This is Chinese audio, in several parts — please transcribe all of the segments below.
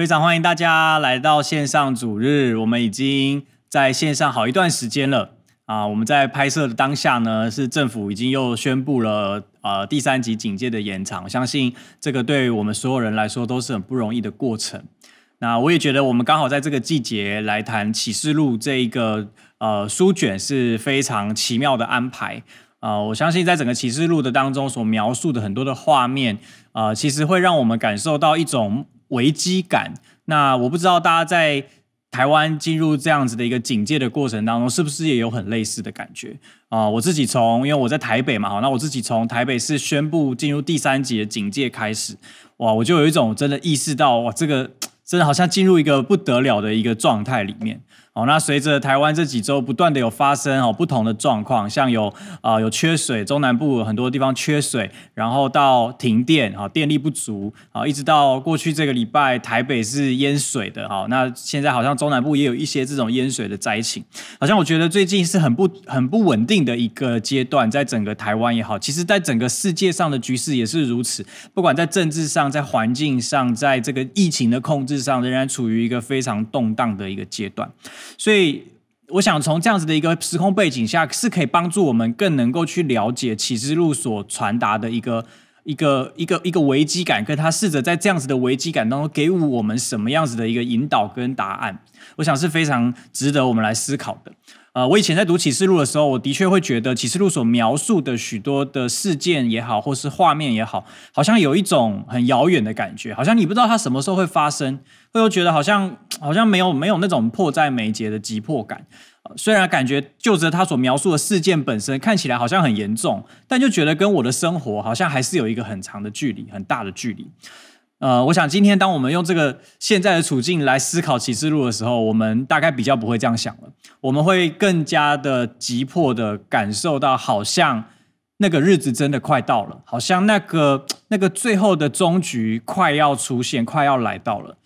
非常欢迎大家来到线上主日，我们已经在线上好一段时间了啊！我们在拍摄的当下呢，是政府已经又宣布了呃第三级警戒的延长，我相信这个对于我们所有人来说都是很不容易的过程。那我也觉得我们刚好在这个季节来谈启示录这一个呃书卷是非常奇妙的安排啊！呃，我相信在整个启示录的当中所描述的很多的画面啊，呃，其实会让我们感受到一种。危机感。那我不知道大家在台湾进入这样子的一个警戒的过程当中，是不是也有很类似的感觉啊？我自己从，因为我在台北嘛，那我自己从台北市宣布进入第三级的警戒开始，哇，我就有一种真的意识到，哇，这个真的好像进入一个不得了的一个状态里面。那随着台湾这几周不断的有发生哦不同的状况，像有啊、有缺水，中南部很多地方缺水，然后到停电啊电力不足啊，一直到过去这个礼拜台北是淹水的哈，那现在好像中南部也有一些这种淹水的灾情，好像我觉得最近是很不很不稳定的一个阶段，在整个台湾也好，其实在整个世界上的局势也是如此，不管在政治上，在环境上，在这个疫情的控制上，仍然处于一个非常动荡的一个阶段。所以，我想从这样子的一个时空背景下，是可以帮助我们更能够去了解启示录所传达的一个一个一个一个危机感，跟他试着在这样子的危机感当中给我们什么样子的一个引导跟答案，我想是非常值得我们来思考的。呃，我以前在读启示录的时候，我的确会觉得启示录所描述的许多的事件也好，或是画面也好，好像有一种很遥远的感觉，好像你不知道它什么时候会发生，会又觉得好像好像没有没有那种迫在眉睫的急迫感。虽然感觉就着他所描述的事件本身看起来好像很严重，但就觉得跟我的生活好像还是有一个很长的距离，很大的距离。呃，我想今天当我们用这个现在的处境来思考启示录的时候，我们大概比较不会这样想了。我们会更加的急迫的感受到，好像那个日子真的快到了，好像那个那个最后的终局快要出现，快要来到了。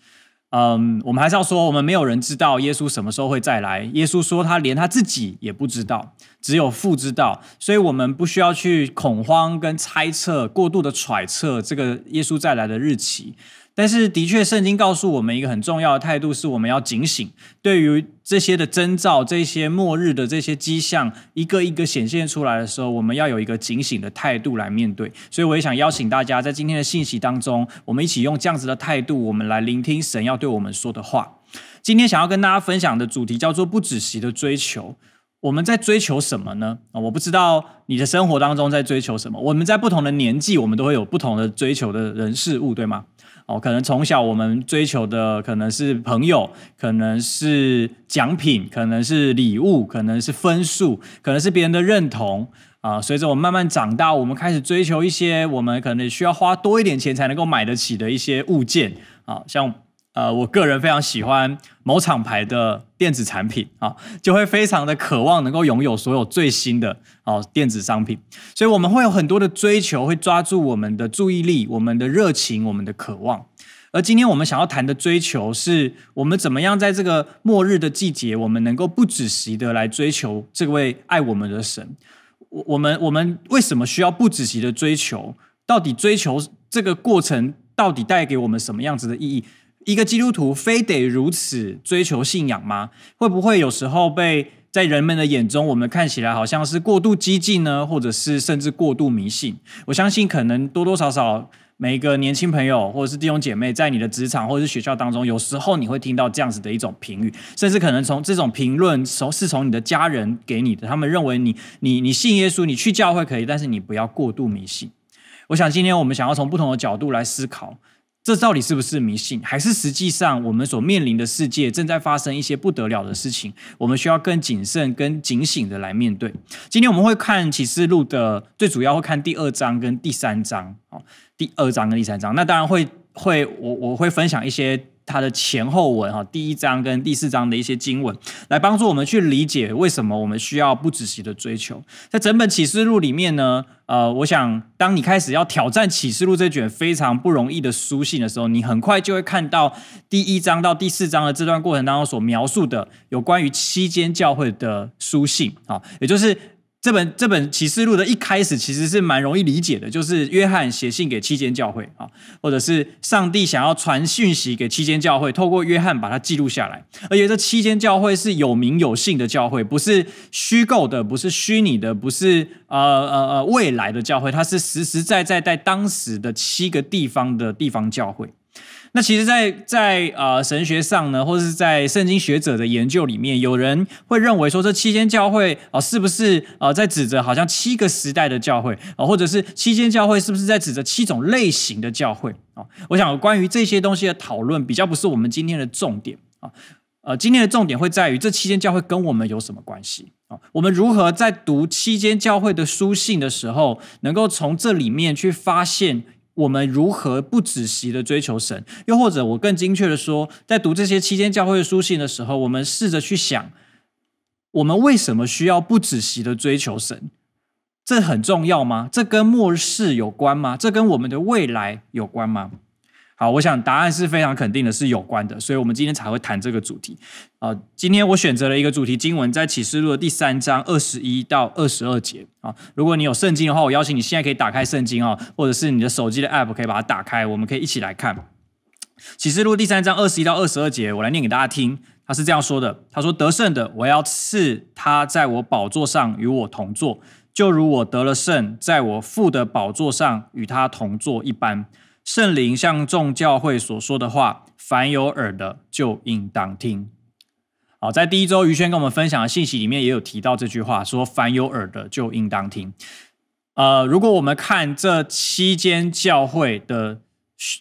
嗯，我们还是要说，我们没有人知道耶稣什么时候会再来。耶稣说，他连他自己也不知道，只有父知道。所以，我们不需要去恐慌跟猜测，过度的揣测这个耶稣再来的日期。但是，的确，圣经告诉我们一个很重要的态度，是我们要警醒。对于这些的征兆、这些末日的这些迹象，一个一个显现出来的时候，我们要有一个警醒的态度来面对。所以，我也想邀请大家，在今天的信息当中，我们一起用这样子的态度，我们来聆听神要对我们说的话。今天想要跟大家分享的主题叫做“不止息的追求”。我们在追求什么呢？啊，我不知道你的生活当中在追求什么。我们在不同的年纪，我们都会有不同的追求的人事物，对吗？哦，可能从小我们追求的可能是朋友，可能是奖品，可能是礼物，可能是分数，可能是别人的认同啊。随着我们慢慢长大，我们开始追求一些我们可能需要花多一点钱才能够买得起的一些物件啊，像。呃，我个人非常喜欢某厂牌的电子产品啊，就会非常的渴望能够拥有所有最新的哦电子商品，所以我们会有很多的追求，会抓住我们的注意力、我们的热情、我们的渴望。而今天我们想要谈的追求，是我们怎么样在这个末日的季节，我们能够不止息的来追求这位爱我们的神。我我们我们为什么需要不止息的追求？到底追求这个过程，到底带给我们什么样子的意义？一个基督徒非得如此追求信仰吗？会不会有时候被在人们的眼中，我们看起来好像是过度激进呢？或者是甚至过度迷信？我相信，可能多多少少每一个年轻朋友或者是弟兄姐妹，在你的职场或者是学校当中，有时候你会听到这样子的一种评语，甚至可能从这种评论从是从你的家人给你的，他们认为你你你信耶稣，你去教会可以，但是你不要过度迷信。我想今天我们想要从不同的角度来思考。这到底是不是迷信，还是实际上我们所面临的世界正在发生一些不得了的事情？我们需要更谨慎、跟警醒的来面对。今天我们会看启示录的，最主要会看第二章跟第三章。哦，第二章跟第三章，那当然会会我我会分享一些。它的前后文哈，第一章跟第四章的一些经文，来帮助我们去理解为什么我们需要不止息的追求。在整本启示录里面呢，呃，我想当你开始要挑战启示录这卷非常不容易的书信的时候，你很快就会看到第一章到第四章的这段过程当中所描述的有关于七间教会的书信啊，也就是。这本这本启示录的一开始其实是蛮容易理解的，就是约翰写信给七间教会啊，或者是上帝想要传讯息给七间教会，透过约翰把它记录下来。而且这七间教会是有名有姓的教会，不是虚构的，不是虚拟的，不是呃呃呃未来的教会，它是实实在在在当时的七个地方的地方教会。那其实在，在在呃神学上呢，或者是在圣经学者的研究里面，有人会认为说，这七间教会啊、是不是呃在指着好像七个时代的教会啊、或者是七间教会是不是在指着七种类型的教会啊、我想关于这些东西的讨论，比较不是我们今天的重点啊。呃，今天的重点会在于这七间教会跟我们有什么关系啊？我们如何在读七间教会的书信的时候，能够从这里面去发现？我们如何不止息的追求神？又或者我更精确的说，在读这些期间教会的书信的时候，我们试着去想，我们为什么需要不止息的追求神？这很重要吗？这跟末世有关吗？这跟我们的未来有关吗？好，我想答案是非常肯定的，是有关的，所以我们今天才会谈这个主题。啊、呃，今天我选择了一个主题经文，在启示录的第三章二十一到二十二节。啊，如果你有圣经的话，我邀请你现在可以打开圣经啊，或者是你的手机的 App 可以把它打开，我们可以一起来看启示录第三章二十一到二十二节。我来念给大家听，他是这样说的：他说，得胜的，我要赐他在我宝座上与我同坐，就如我得了胜，在我父的宝座上与他同坐一般。圣灵向众教会所说的话，凡有耳的就应当听。好，在第一周于轩跟我们分享的信息里面也有提到这句话，说凡有耳的就应当听。呃，如果我们看这七间教会的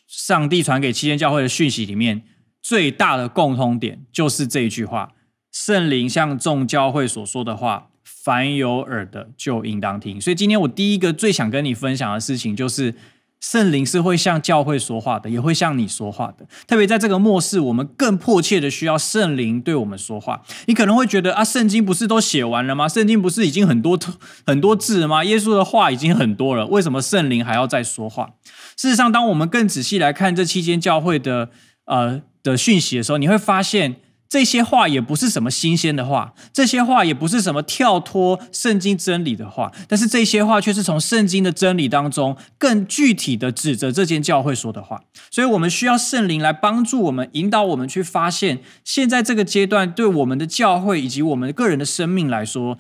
上帝传给七间教会的讯息里面，最大的共通点就是这一句话：圣灵向众教会所说的话，凡有耳的就应当听。所以今天我第一个最想跟你分享的事情就是。圣灵是会向教会说话的，也会向你说话的。特别在这个末世，我们更迫切的需要圣灵对我们说话。你可能会觉得啊，圣经不是都写完了吗？圣经不是已经很多很多字了吗？耶稣的话已经很多了，为什么圣灵还要再说话？事实上，当我们更仔细来看这期间教会的呃的讯息的时候，你会发现。这些话也不是什么新鲜的话，这些话也不是什么跳脱圣经真理的话，但是这些话却是从圣经的真理当中更具体的指着这间教会说的话。所以，我们需要圣灵来帮助我们，引导我们去发现，现在这个阶段对我们的教会以及我们个人的生命来说，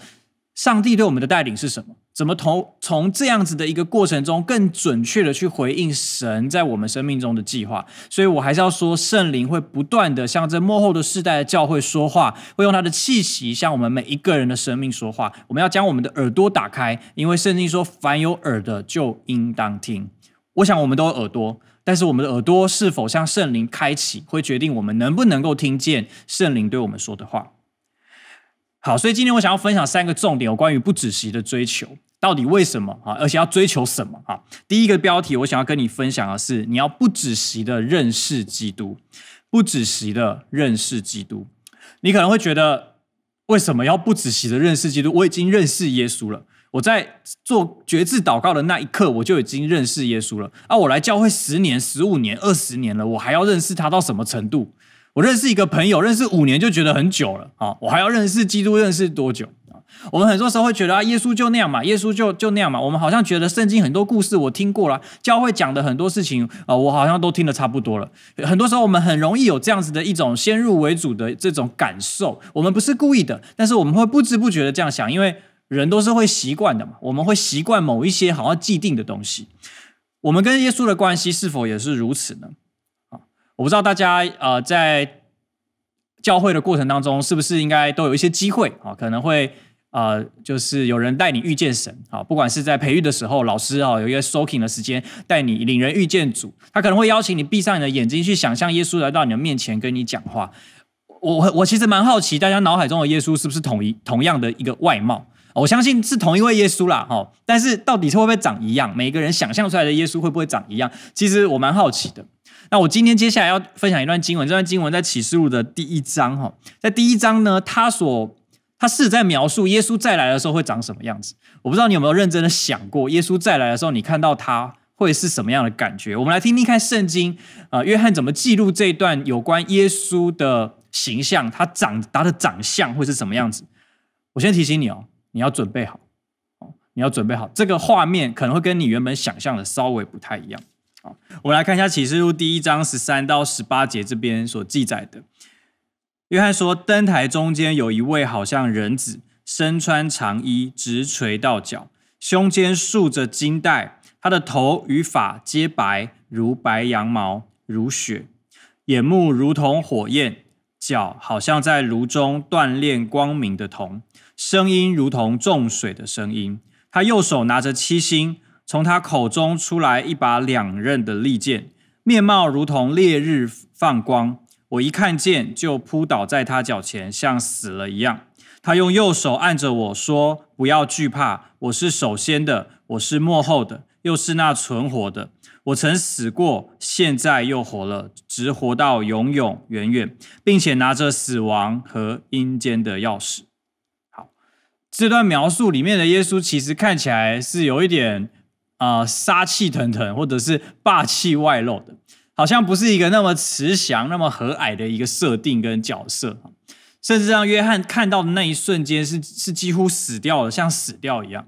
上帝对我们的带领是什么？怎么从从这样子的一个过程中，更准确的去回应神在我们生命中的计划？所以我还是要说，圣灵会不断的向这幕后的世代的教会说话，会用他的气息向我们每一个人的生命说话。我们要将我们的耳朵打开，因为圣经说，凡有耳的就应当听。我想我们都有耳朵，但是我们的耳朵是否向圣灵开启，会决定我们能不能够听见圣灵对我们说的话。好，所以今天我想要分享三个重点，有关于不止息的追求，到底为什么啊？而且要追求什么啊？第一个标题，我想要跟你分享的是，你要不止息的认识基督，不止息的认识基督。你可能会觉得，为什么要不止息的认识基督？我已经认识耶稣了，我在做决志祷告的那一刻，我就已经认识耶稣了。啊，我来教会十年、十五年、二十年了，我还要认识他到什么程度？我认识一个朋友，认识五年就觉得很久了啊！我还要认识基督，认识多久啊？我们很多时候会觉得啊，耶稣就那样嘛，耶稣就就那样嘛。我们好像觉得圣经很多故事我听过了，教会讲的很多事情啊，我好像都听得差不多了。很多时候我们很容易有这样子的一种先入为主的这种感受。我们不是故意的，但是我们会不知不觉的这样想，因为人都是会习惯的嘛。我们会习惯某一些好像既定的东西。我们跟耶稣的关系是否也是如此呢？我不知道大家呃在教会的过程当中，是不是应该都有一些机会啊？可能会呃，就是有人带你遇见神啊，不管是在培育的时候，老师啊有一个 soaking 的时间，带你领人遇见主，他可能会邀请你闭上你的眼睛，去想象耶稣来到你的面前跟你讲话。我我其实蛮好奇，大家脑海中的耶稣是不是同一同样的一个外貌？我相信是同一位耶稣啦，哈，但是到底是会不会长一样？每个人想象出来的耶稣会不会长一样？其实我蛮好奇的。那我今天接下来要分享一段经文，这段经文在启示录的第一章哈，在第一章呢，他所他是在描述耶稣再来的时候会长什么样子。我不知道你有没有认真的想过，耶稣再来的时候，你看到他会是什么样的感觉？我们来听听看圣经啊，约翰怎么记录这一段有关耶稣的形象，他长他的长相会是什么样子？我先提醒你哦，你要准备好，你要准备好，这个画面可能会跟你原本想象的稍微不太一样。好，我们来看一下启示录第一章十三到十八节这边所记载的。约翰说，灯台中间有一位好像人子，身穿长衣，直垂到脚，胸间束着金带，他的头与发皆白，如白羊毛，如雪，眼目如同火焰，脚好像在炉中锻炼光明的铜，声音如同众水的声音。他右手拿着七星，从他口中出来一把两刃的利剑，面貌如同烈日放光。我一看见，就扑倒在他脚前，像死了一样。他用右手按着我说：“不要惧怕，我是首先的，我是末后的，又是那存活的。我曾死过，现在又活了，直活到永永远远，并且拿着死亡和阴间的钥匙。”好这段描述里面的耶稣，其实看起来是有一点、呃、杀气腾腾，或者是霸气外露的，好像不是一个那么慈祥、那么和蔼的一个设定跟角色，甚至让约翰看到的那一瞬间是是几乎死掉了，像死掉一样。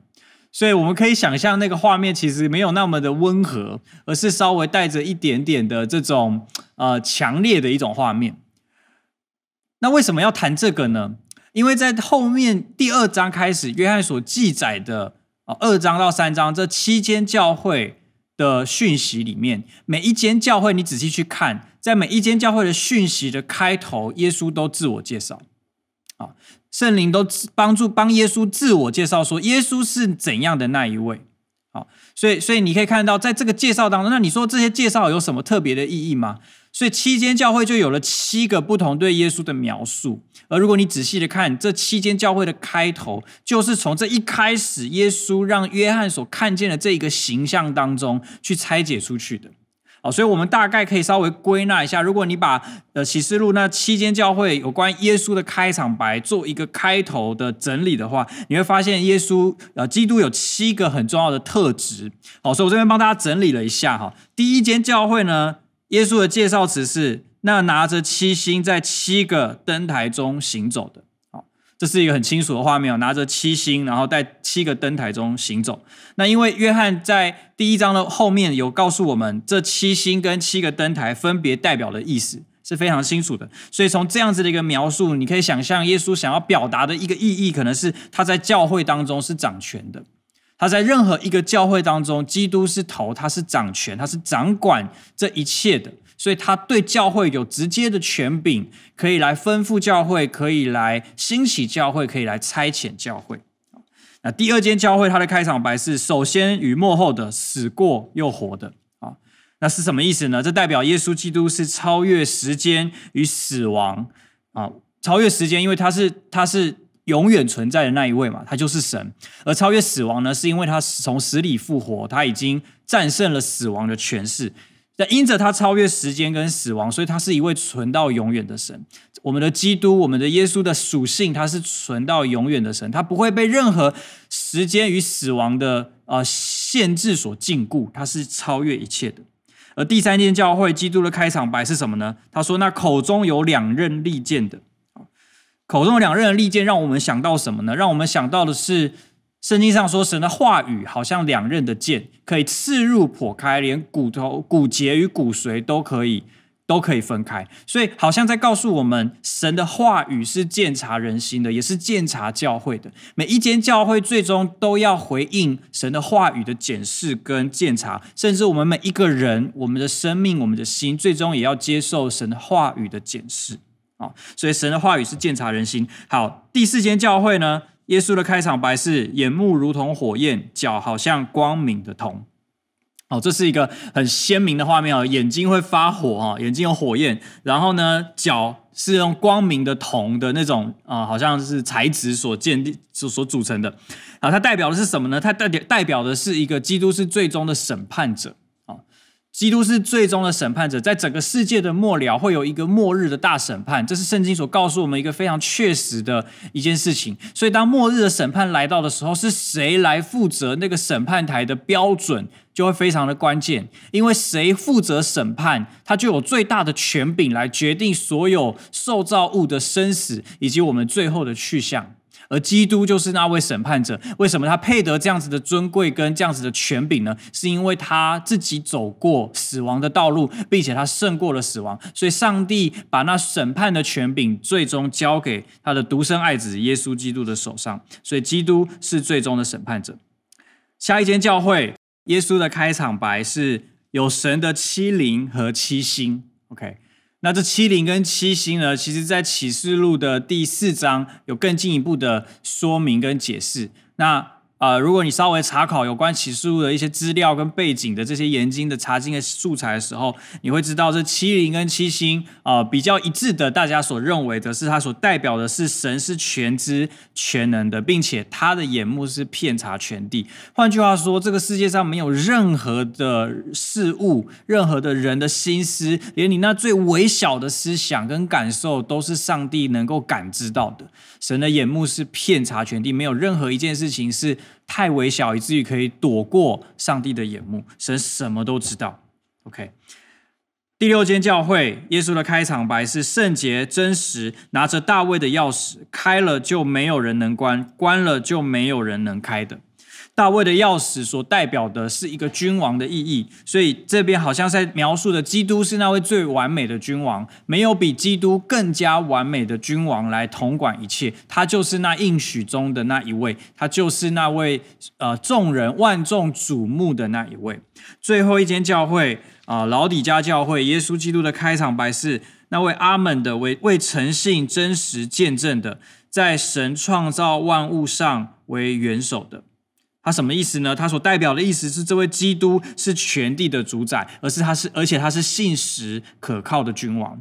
所以我们可以想象那个画面其实没有那么的温和，而是稍微带着一点点的这种呃强烈的一种画面。那为什么要谈这个呢？因为在后面第二章开始，约翰所记载的啊二章到三章这七间教会的讯息里面，每一间教会你仔细去看，在每一间教会的讯息的开头，耶稣都自我介绍，啊，圣灵都帮助帮耶稣自我介绍，说耶稣是怎样的那一位，好，所以所以你可以看到，在这个介绍当中，那你说这些介绍有什么特别的意义吗？所以七间教会就有了七个不同对耶稣的描述，而如果你仔细的看这七间教会的开头，就是从这一开始耶稣让约翰所看见的这一个形象当中去拆解出去的。好，所以我们大概可以稍微归纳一下，如果你把呃启示录那七间教会有关耶稣的开场白做一个开头的整理的话，你会发现耶稣呃基督有七个很重要的特质。好，所以我这边帮大家整理了一下哈，第一间教会呢。耶稣的介绍词是那拿着七星在七个灯台中行走的，好，这是一个很清楚的画面哦，拿着七星，然后在七个灯台中行走。那因为约翰在第一章的后面有告诉我们，这七星跟七个灯台分别代表的意思是非常清楚的，所以从这样子的一个描述，你可以想象耶稣想要表达的一个意义，可能是他在教会当中是掌权的。他在任何一个教会当中，基督是头，他是掌权，他是掌管这一切的，所以他对教会有直接的权柄，可以来吩咐教会，可以来兴起教会，可以来差遣教会。那第二间教会，它的开场白是首先与幕后的，死过又活的啊，那是什么意思呢？这代表耶稣基督是超越时间与死亡啊，超越时间，因为他是他是。永远存在的那一位嘛，他就是神。而超越死亡呢，是因为他从死里复活，他已经战胜了死亡的权势。那因着他超越时间跟死亡，所以他是一位存到永远的神。我们的基督，我们的耶稣的属性，他是存到永远的神，他不会被任何时间与死亡的呃限制所禁锢，他是超越一切的。而第三间教会，基督的开场白是什么呢？他说：“那口中有两刃利剑的。”口中两刃的利剑，让我们想到什么呢？让我们想到的是，圣经上说，神的话语好像两刃的剑，可以刺入、剖开，连骨头、骨节与骨髓都可以都可以分开。所以，好像在告诉我们，神的话语是鉴察人心的，也是鉴察教会的。每一间教会最终都要回应神的话语的检视跟鉴察，甚至我们每一个人，我们的生命、我们的心，最终也要接受神的话语的检视。啊，所以神的话语是鉴察人心。好，第四间教会呢，耶稣的开场白是眼目如同火焰，脚好像光明的铜。哦，这是一个很鲜明的画面哦，眼睛会发火哈，眼睛有火焰，然后呢，脚是用光明的铜的那种啊，好像是材质所建立所所组成的。啊，它代表的是什么呢？它代表代表的是一个基督是最终的审判者。基督是最终的审判者，在整个世界的末了会有一个末日的大审判，这是圣经所告诉我们一个非常确实的一件事情。所以，当末日的审判来到的时候，是谁来负责那个审判台的标准，就会非常的关键。因为谁负责审判，他就有最大的权柄来决定所有受造物的生死，以及我们最后的去向。而基督就是那位审判者。为什么他配得这样子的尊贵跟这样子的权柄呢？是因为他自己走过死亡的道路，并且他胜过了死亡，所以上帝把那审判的权柄最终交给他的独生爱子耶稣基督的手上。所以基督是最终的审判者。下一间教会，耶稣的开场白是有神的七灵和七星。OK。那这七灵跟七星呢，其实在启示录的第四章有更进一步的说明跟解释。那呃，如果你稍微查考有关启示录的一些资料跟背景的这些研经的查经的素材的时候，你会知道这七灵跟七星啊、比较一致的，大家所认为的是，它所代表的是神是全知全能的，并且他的眼目是遍察全地。换句话说，这个世界上没有任何的事物、任何的人的心思，连你那最微小的思想跟感受，都是上帝能够感知到的。神的眼目是遍察全地，没有任何一件事情是太微小，以至于可以躲过上帝的眼目。神什么都知道。OK，第六间教会，耶稣的开场白是圣洁真实，拿着大卫的钥匙，开了就没有人能关，关了就没有人能开的。大卫的钥匙所代表的是一个君王的意义，所以这边好像在描述的基督是那位最完美的君王，没有比基督更加完美的君王来统管一切，他就是那应许中的那一位，他就是那位呃众人万众瞩目的那一位。最后一间教会啊、老底嘉教会，耶稣基督的开场白是那位阿门的为为诚信真实见证的，在神创造万物上为元首的。他什么意思呢？他所代表的意思是，这位基督是全地的主宰，而是他是，而且他是信实可靠的君王。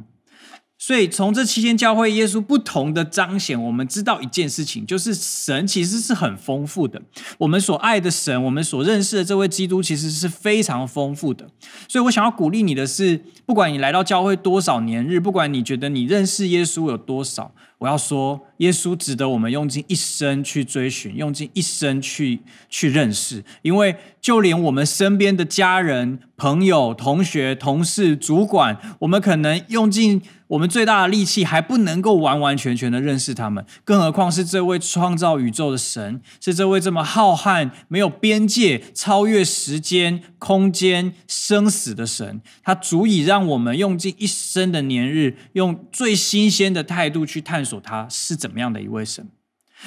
所以，从这七间教会，耶稣不同的彰显，我们知道一件事情，就是神其实是很丰富的。我们所爱的神，我们所认识的这位基督，其实是非常丰富的。所以我想要鼓励你的是，不管你来到教会多少年日，不管你觉得你认识耶稣有多少，我要说，耶稣值得我们用尽一生去追寻，用尽一生去去认识，因为就连我们身边的家人、朋友、同学、同事、主管，我们可能用尽。我们最大的力气还不能够完完全全的认识他们，更何况是这位创造宇宙的神，是这位这么浩瀚、没有边界、超越时间、空间、生死的神，他足以让我们用尽一生的年日，用最新鲜的态度去探索他是怎么样的一位神。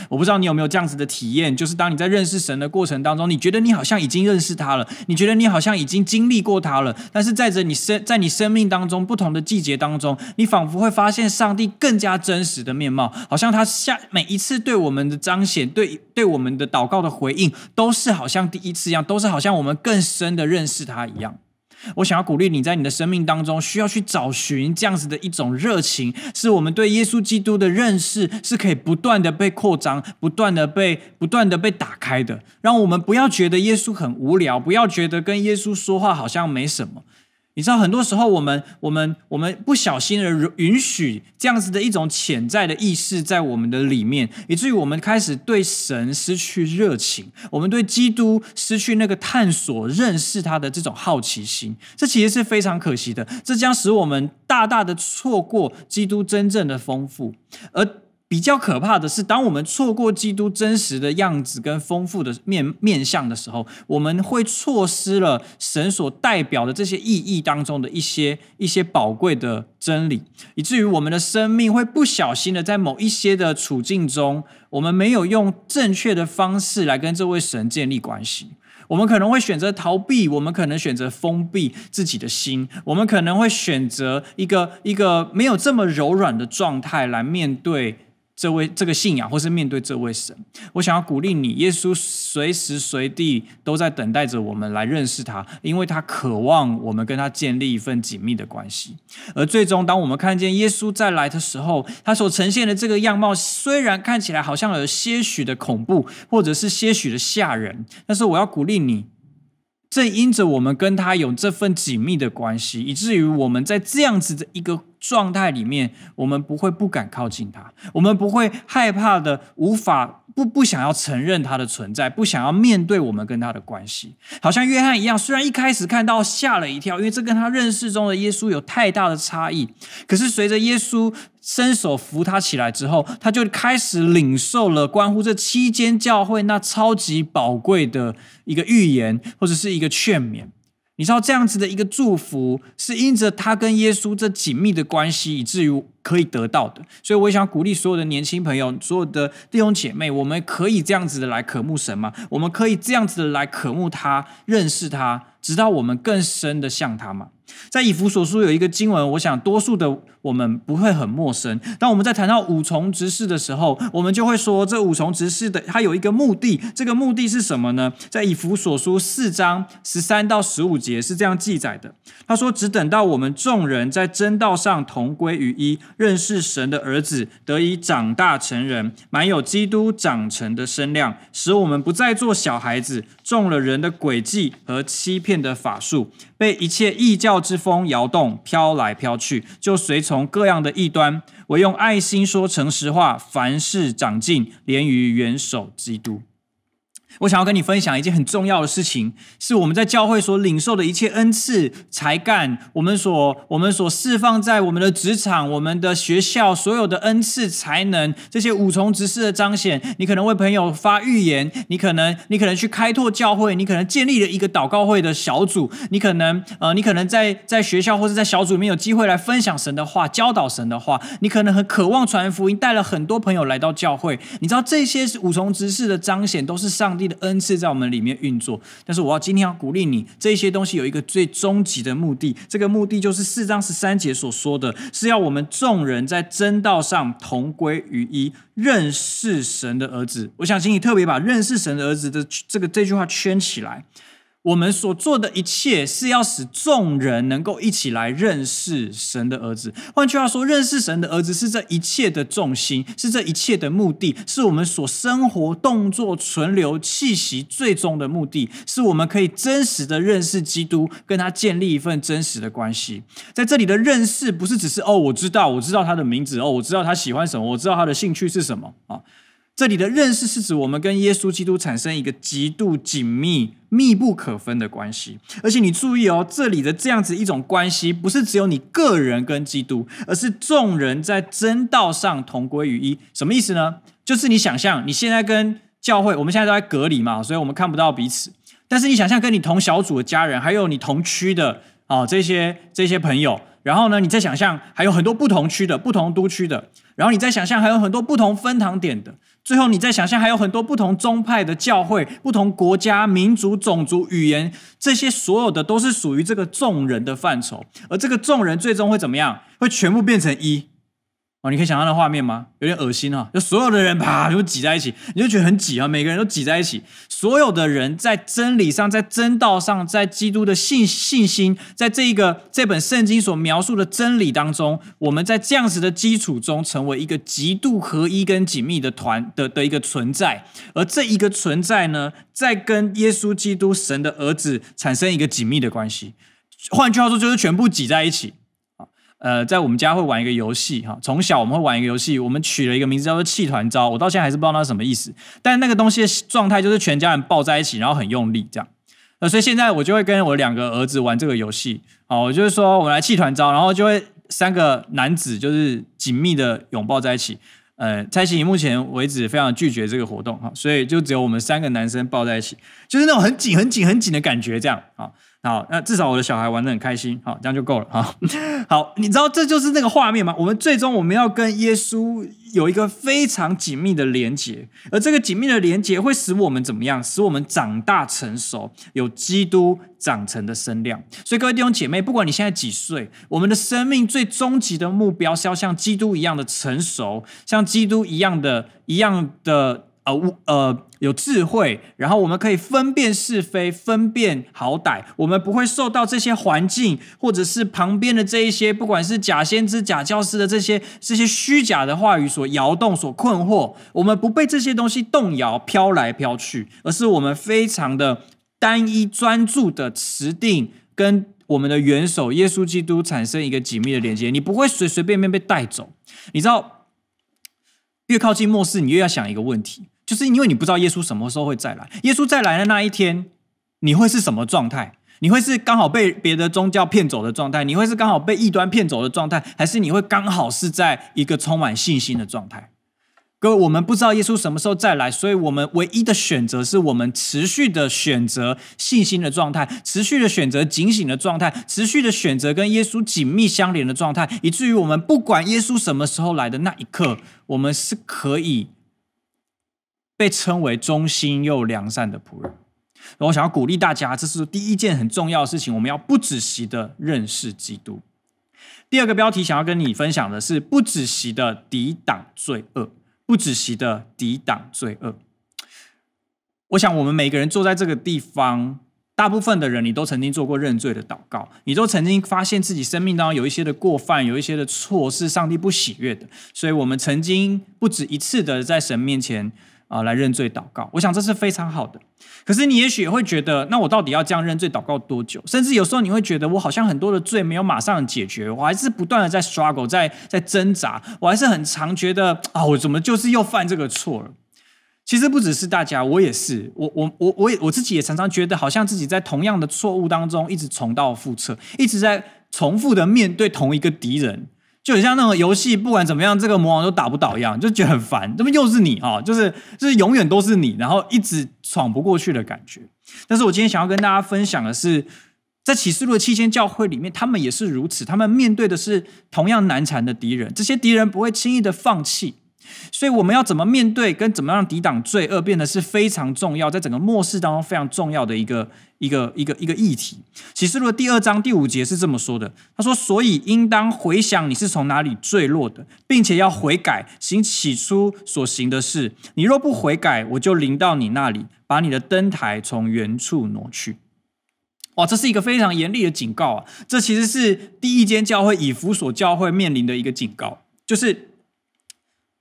我不知道你有没有这样子的体验，就是当你在认识神的过程当中，你觉得你好像已经认识他了，你觉得你好像已经经历过他了，但是在着你生在你生命当中不同的季节当中，你仿佛会发现上帝更加真实的面貌，好像他下每一次对我们的彰显，对对我们的祷告的回应，都是好像第一次一样，都是好像我们更深的认识他一样。我想要鼓励你在你的生命当中，需要去找寻这样子的一种热情，是我们对耶稣基督的认识是可以不断的被扩张、不断的被、不断的被打开的。让我们不要觉得耶稣很无聊，不要觉得跟耶稣说话好像没什么。你知道，很多时候我们、我们、我们不小心的允许这样子的一种潜在的意识在我们的里面，以至于我们开始对神失去热情，我们对基督失去那个探索、认识他的这种好奇心。这其实是非常可惜的，这将使我们大大的错过基督真正的丰富，而。比较可怕的是，当我们错过基督真实的样子跟丰富的面面相的时候，我们会错失了神所代表的这些意义当中的一些一些宝贵的真理，以至于我们的生命会不小心的在某一些的处境中，我们没有用正确的方式来跟这位神建立关系。我们可能会选择逃避，我们可能选择封闭自己的心，我们可能会选择一个一个没有这么柔软的状态来面对。这位这个信仰，或是面对这位神，我想要鼓励你，耶稣随时随地都在等待着我们来认识他，因为他渴望我们跟他建立一份紧密的关系。而最终，当我们看见耶稣再来的时候，他所呈现的这个样貌，虽然看起来好像有些许的恐怖，或者是些许的吓人，但是我要鼓励你，正因着我们跟他有这份紧密的关系，以至于我们在这样子的一个。状态里面，我们不会不敢靠近他，我们不会害怕的，无法不不想要承认他的存在，不想要面对我们跟他的关系。好像约翰一样，虽然一开始看到吓了一跳，因为这跟他认识中的耶稣有太大的差异。可是随着耶稣伸手扶他起来之后，他就开始领受了关乎这七间教会那超级宝贵的一个预言，或者是一个劝勉。你知道这样子的一个祝福，是因着他跟耶稣这紧密的关系，以至于可以得到的。所以，我也想鼓励所有的年轻朋友，所有的弟兄姐妹，我们可以这样子的来渴慕神吗？我们可以这样子的来渴慕他，认识他，直到我们更深的像他吗？在以弗所书有一个经文，我想多数的我们不会很陌生。当我们在谈到五重职事的时候，我们就会说，这五重职事的它有一个目的，这个目的是什么呢？在以弗所书四章十三到十五节是这样记载的。他说：“只等到我们众人在真道上同归于一，认识神的儿子，得以长大成人，满有基督长成的身量，使我们不再做小孩子，中了人的诡计和欺骗的法术，被一切异教。”之风摇动，飘来飘去，就随从各样的异端。我用爱心说诚实话，凡事长进，连于元首基督。我想要跟你分享一件很重要的事情，是我们在教会所领受的一切恩赐、才干，我们所我们所释放在我们的职场、我们的学校所有的恩赐才能，这些五重职事的彰显。你可能为朋友发预言，你可能你可能去开拓教会，你可能建立了一个祷告会的小组，你可能呃你可能在在学校或者在小组里面有机会来分享神的话、教导神的话，你可能很渴望传福音，带了很多朋友来到教会。你知道这些是五重职事的彰显，都是上帝的恩赐在我们里面运作，但是我要今天要鼓励你，这些东西有一个最终极的目的，这个目的就是四章十三节所说的，是要我们众人在真道上同归于一，认识神的儿子。我想请你特别把认识神的儿子的这个这句话圈起来。我们所做的一切是要使众人能够一起来认识神的儿子。换句话说，认识神的儿子是这一切的重心，是这一切的目的，是我们所生活、动作、存留、气息最终的目的，是我们可以真实的认识基督，跟他建立一份真实的关系。在这里的认识，不是只是哦，我知道，我知道他的名字，哦，我知道他喜欢什么，我知道他的兴趣是什么啊。这里的认识是指我们跟耶稣基督产生一个极度紧密、密不可分的关系。而且你注意哦，这里的这样子一种关系，不是只有你个人跟基督，而是众人在真道上同归于一。什么意思呢？就是你想象你现在跟教会，我们现在都在隔离嘛，所以我们看不到彼此。但是你想象跟你同小组的家人，还有你同区的啊这些这些朋友，然后呢，你再想象还有很多不同区的、不同都区的，然后你再想象还有很多不同分堂点的。最后，你再想象，还有很多不同宗派的教会、不同国家、民族、种族、语言，这些所有的都是属于这个众人的范畴，而这个众人最终会怎么样？会全部变成一。哦，你可以想象那画面吗？有点恶心啊！就所有的人啪就挤在一起，你就觉得很挤啊！每个人都挤在一起，所有的人在真理上、在真道上、在基督的信信心，在这一个这本圣经所描述的真理当中，我们在这样子的基础中，成为一个极度合一跟紧密的团的的一个存在。而这一个存在呢，在跟耶稣基督神的儿子产生一个紧密的关系。换句话说，就是全部挤在一起。呃，在我们家会玩一个游戏哈，从小我们会玩一个游戏，我们取了一个名字叫做“气团招”，我到现在还是不知道那是什么意思。但那个东西的状态就是全家人抱在一起，然后很用力这样。呃，所以现在我就会跟我两个儿子玩这个游戏，好，我就是说我们来气团招，然后就会三个男子就是紧密的拥抱在一起。呃，蔡琴目前为止非常拒绝这个活动哈，所以就只有我们三个男生抱在一起，就是那种很紧、很紧、很紧的感觉这样啊。好，那至少我的小孩玩得很开心，好，这样就够了哈。好，你知道这就是那个画面吗？我们最终我们要跟耶稣有一个非常紧密的连结，而这个紧密的连结会使我们怎么样？使我们长大成熟，有基督长成的身量。所以各位弟兄姐妹，不管你现在几岁，我们的生命最终极的目标是要像基督一样的成熟，像基督一样的一样的。呃，呃，有智慧，然后我们可以分辨是非，分辨好歹。我们不会受到这些环境，或者是旁边的这一些，不管是假先知、假教师的这些这些虚假的话语所摇动、所困惑。我们不被这些东西动摇、飘来飘去，而是我们非常的单一专注的持定跟。我们的元首耶稣基督产生一个紧密的连接，你不会随随便便被带走。你知道，越靠近末世，你越要想一个问题，就是因为你不知道耶稣什么时候会再来。耶稣再来的那一天，你会是什么状态？你会是刚好被别的宗教骗走的状态？你会是刚好被异端骗走的状态？还是你会刚好是在一个充满信心的状态？各位，我们不知道耶稣什么时候再来，所以我们唯一的选择是我们持续的选择信心的状态，持续的选择警醒的状态，持续的选择跟耶稣紧密相连的状态，以至于我们不管耶稣什么时候来的那一刻，我们是可以被称为忠心又良善的仆人。我想要鼓励大家，这是第一件很重要的事情，我们要不止息的认识基督。第二个标题想要跟你分享的是不止息的抵挡罪恶。不止息的抵挡罪恶。我想，我们每个人坐在这个地方，大部分的人，你都曾经做过认罪的祷告，你都曾经发现自己生命当中有一些的过犯，有一些的错是上帝不喜悦的。所以，我们曾经不止一次的在神面前。啊，来认罪祷告，我想这是非常好的。可是你也许也会觉得，那我到底要这样认罪祷告多久？甚至有时候你会觉得，我好像很多的罪没有马上解决，我还是不断的在 struggle，在在挣扎，我还是很常觉得啊，我怎么就是又犯这个错了？其实不只是大家，我也是，我我我我也我自己也常常觉得，好像自己在同样的错误当中一直重蹈覆辙，一直在重复的面对同一个敌人。就很像那种游戏，不管怎么样，这个魔王都打不倒一样，就觉得很烦。怎么又是你啊？就是就是永远都是你，然后一直闯不过去的感觉。但是我今天想要跟大家分享的是，在启示录的七间教会里面，他们也是如此，他们面对的是同样难缠的敌人，这些敌人不会轻易的放弃。所以我们要怎么面对，跟怎么样抵挡罪恶，变得是非常重要，在整个末世当中非常重要的一个一个一个一个议题。启示录的第二章第五节是这么说的：他说，所以应当回想你是从哪里坠落的，并且要悔改，行起初所行的事。你若不悔改，我就临到你那里，把你的灯台从原处挪去。哇，这是一个非常严厉的警告啊！这其实是第一间教会以弗所教会面临的一个警告，就是。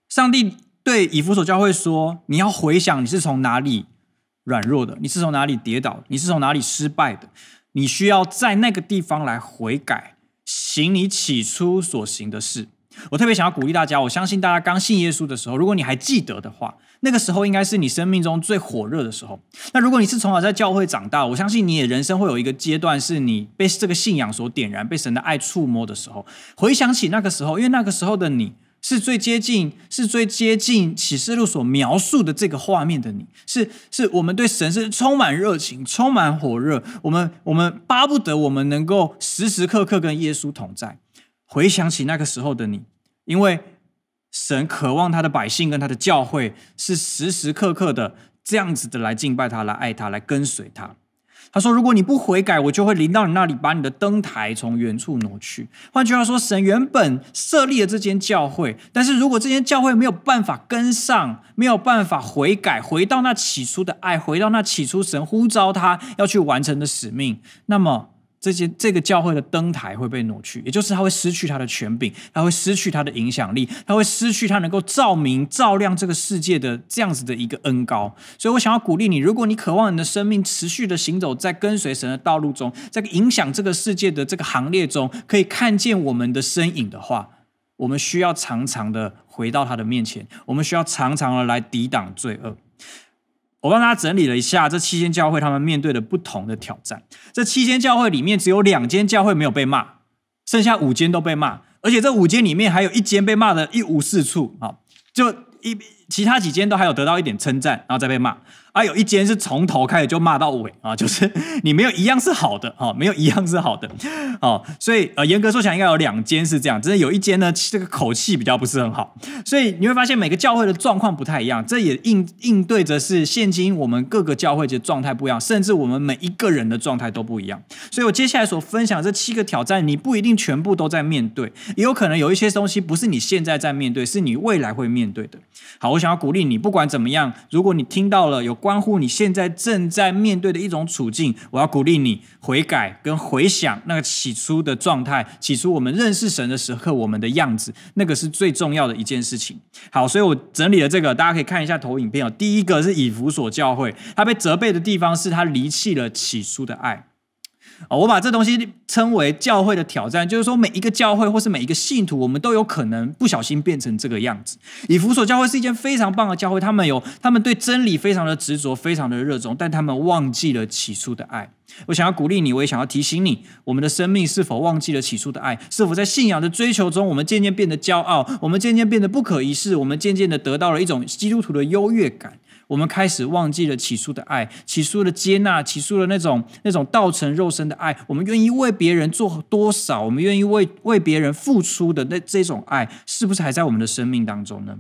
上帝对以弗所教会说：“你要回想你是从哪里软弱的，你是从哪里跌倒，你是从哪里失败的。你需要在那个地方来悔改，行你起初所行的事。”我特别想要鼓励大家，我相信大家刚信耶稣的时候，如果你还记得的话，那个时候应该是你生命中最火热的时候。那如果你是从小在教会长大，我相信你也人生会有一个阶段，是你被这个信仰所点燃，被神的爱触摸的时候。回想起那个时候，因为那个时候的你。是最接近，是最接近启示录所描述的这个画面的你，是是我们对神是充满热情，充满火热，我们我们巴不得我们能够时时刻刻跟耶稣同在。回想起那个时候的你，因为神渴望他的百姓跟他的教会是时时刻刻的这样子的来敬拜他，来爱他，来跟随他。他说：“如果你不悔改，我就会临到你那里，把你的灯台从原处挪去。”换句话说，神原本设立了这间教会，但是如果这间教会没有办法跟上，没有办法悔改，回到那起初的爱，回到那起初神呼召他要去完成的使命，那么。这些这个教会的灯台会被挪去，也就是他会失去他的权柄，他会失去他的影响力，他会失去他能够照明照亮这个世界的这样子的一个恩膏。所以我想要鼓励你，如果你渴望你的生命持续的行走在跟随神的道路中，在影响这个世界的这个行列中，可以看见我们的身影的话，我们需要常常的回到他的面前，我们需要常常的来抵挡罪恶。我帮大家整理了一下这七间教会他们面对的不同的挑战。这七间教会里面只有两间教会没有被骂，剩下五间都被骂，而且这五间里面还有一间被骂的一无是处啊！就一其他几间都还有得到一点称赞，然后再被骂。啊、有一间是从头开始就骂到尾啊，就是 你没有一样是好的啊，没有一样是好的哦、啊，所以呃严格说起来应该有两间是这样，只是有一间呢这个口气比较不是很好，所以你会发现每个教会的状况不太一样，这也应应对着是现今我们各个教会的状态不一样，甚至我们每一个人的状态都不一样，所以我接下来所分享这七个挑战，你不一定全部都在面对，也有可能有一些东西不是你现在在面对，是你未来会面对的。好，我想要鼓励你，不管怎么样，如果你听到了有关。乎你现在正在面对的一种处境，我要鼓励你悔改跟回想那个起初的状态，起初我们认识神的时刻，我们的样子，那个是最重要的一件事情。好，所以我整理了这个，大家可以看一下投影片哦。第一个是以弗所教会，他被责备的地方是他离弃了起初的爱。啊，我把这东西称为教会的挑战，就是说每一个教会或是每一个信徒，我们都有可能不小心变成这个样子。以弗所教会是一件非常棒的教会，他们有他们对真理非常的执着，非常的热衷，但他们忘记了起初的爱。我想要鼓励你，我也想要提醒你，我们的生命是否忘记了起初的爱？是否在信仰的追求中，我们渐渐变得骄傲，我们渐渐变得不可一世，我们渐渐的得到了一种基督徒的优越感？我们开始忘记了起初的爱，起初的接纳，起初的那种那种道成肉身的爱。我们愿意为别人做多少？我们愿意为为别人付出的那这种爱，是不是还在我们的生命当中呢？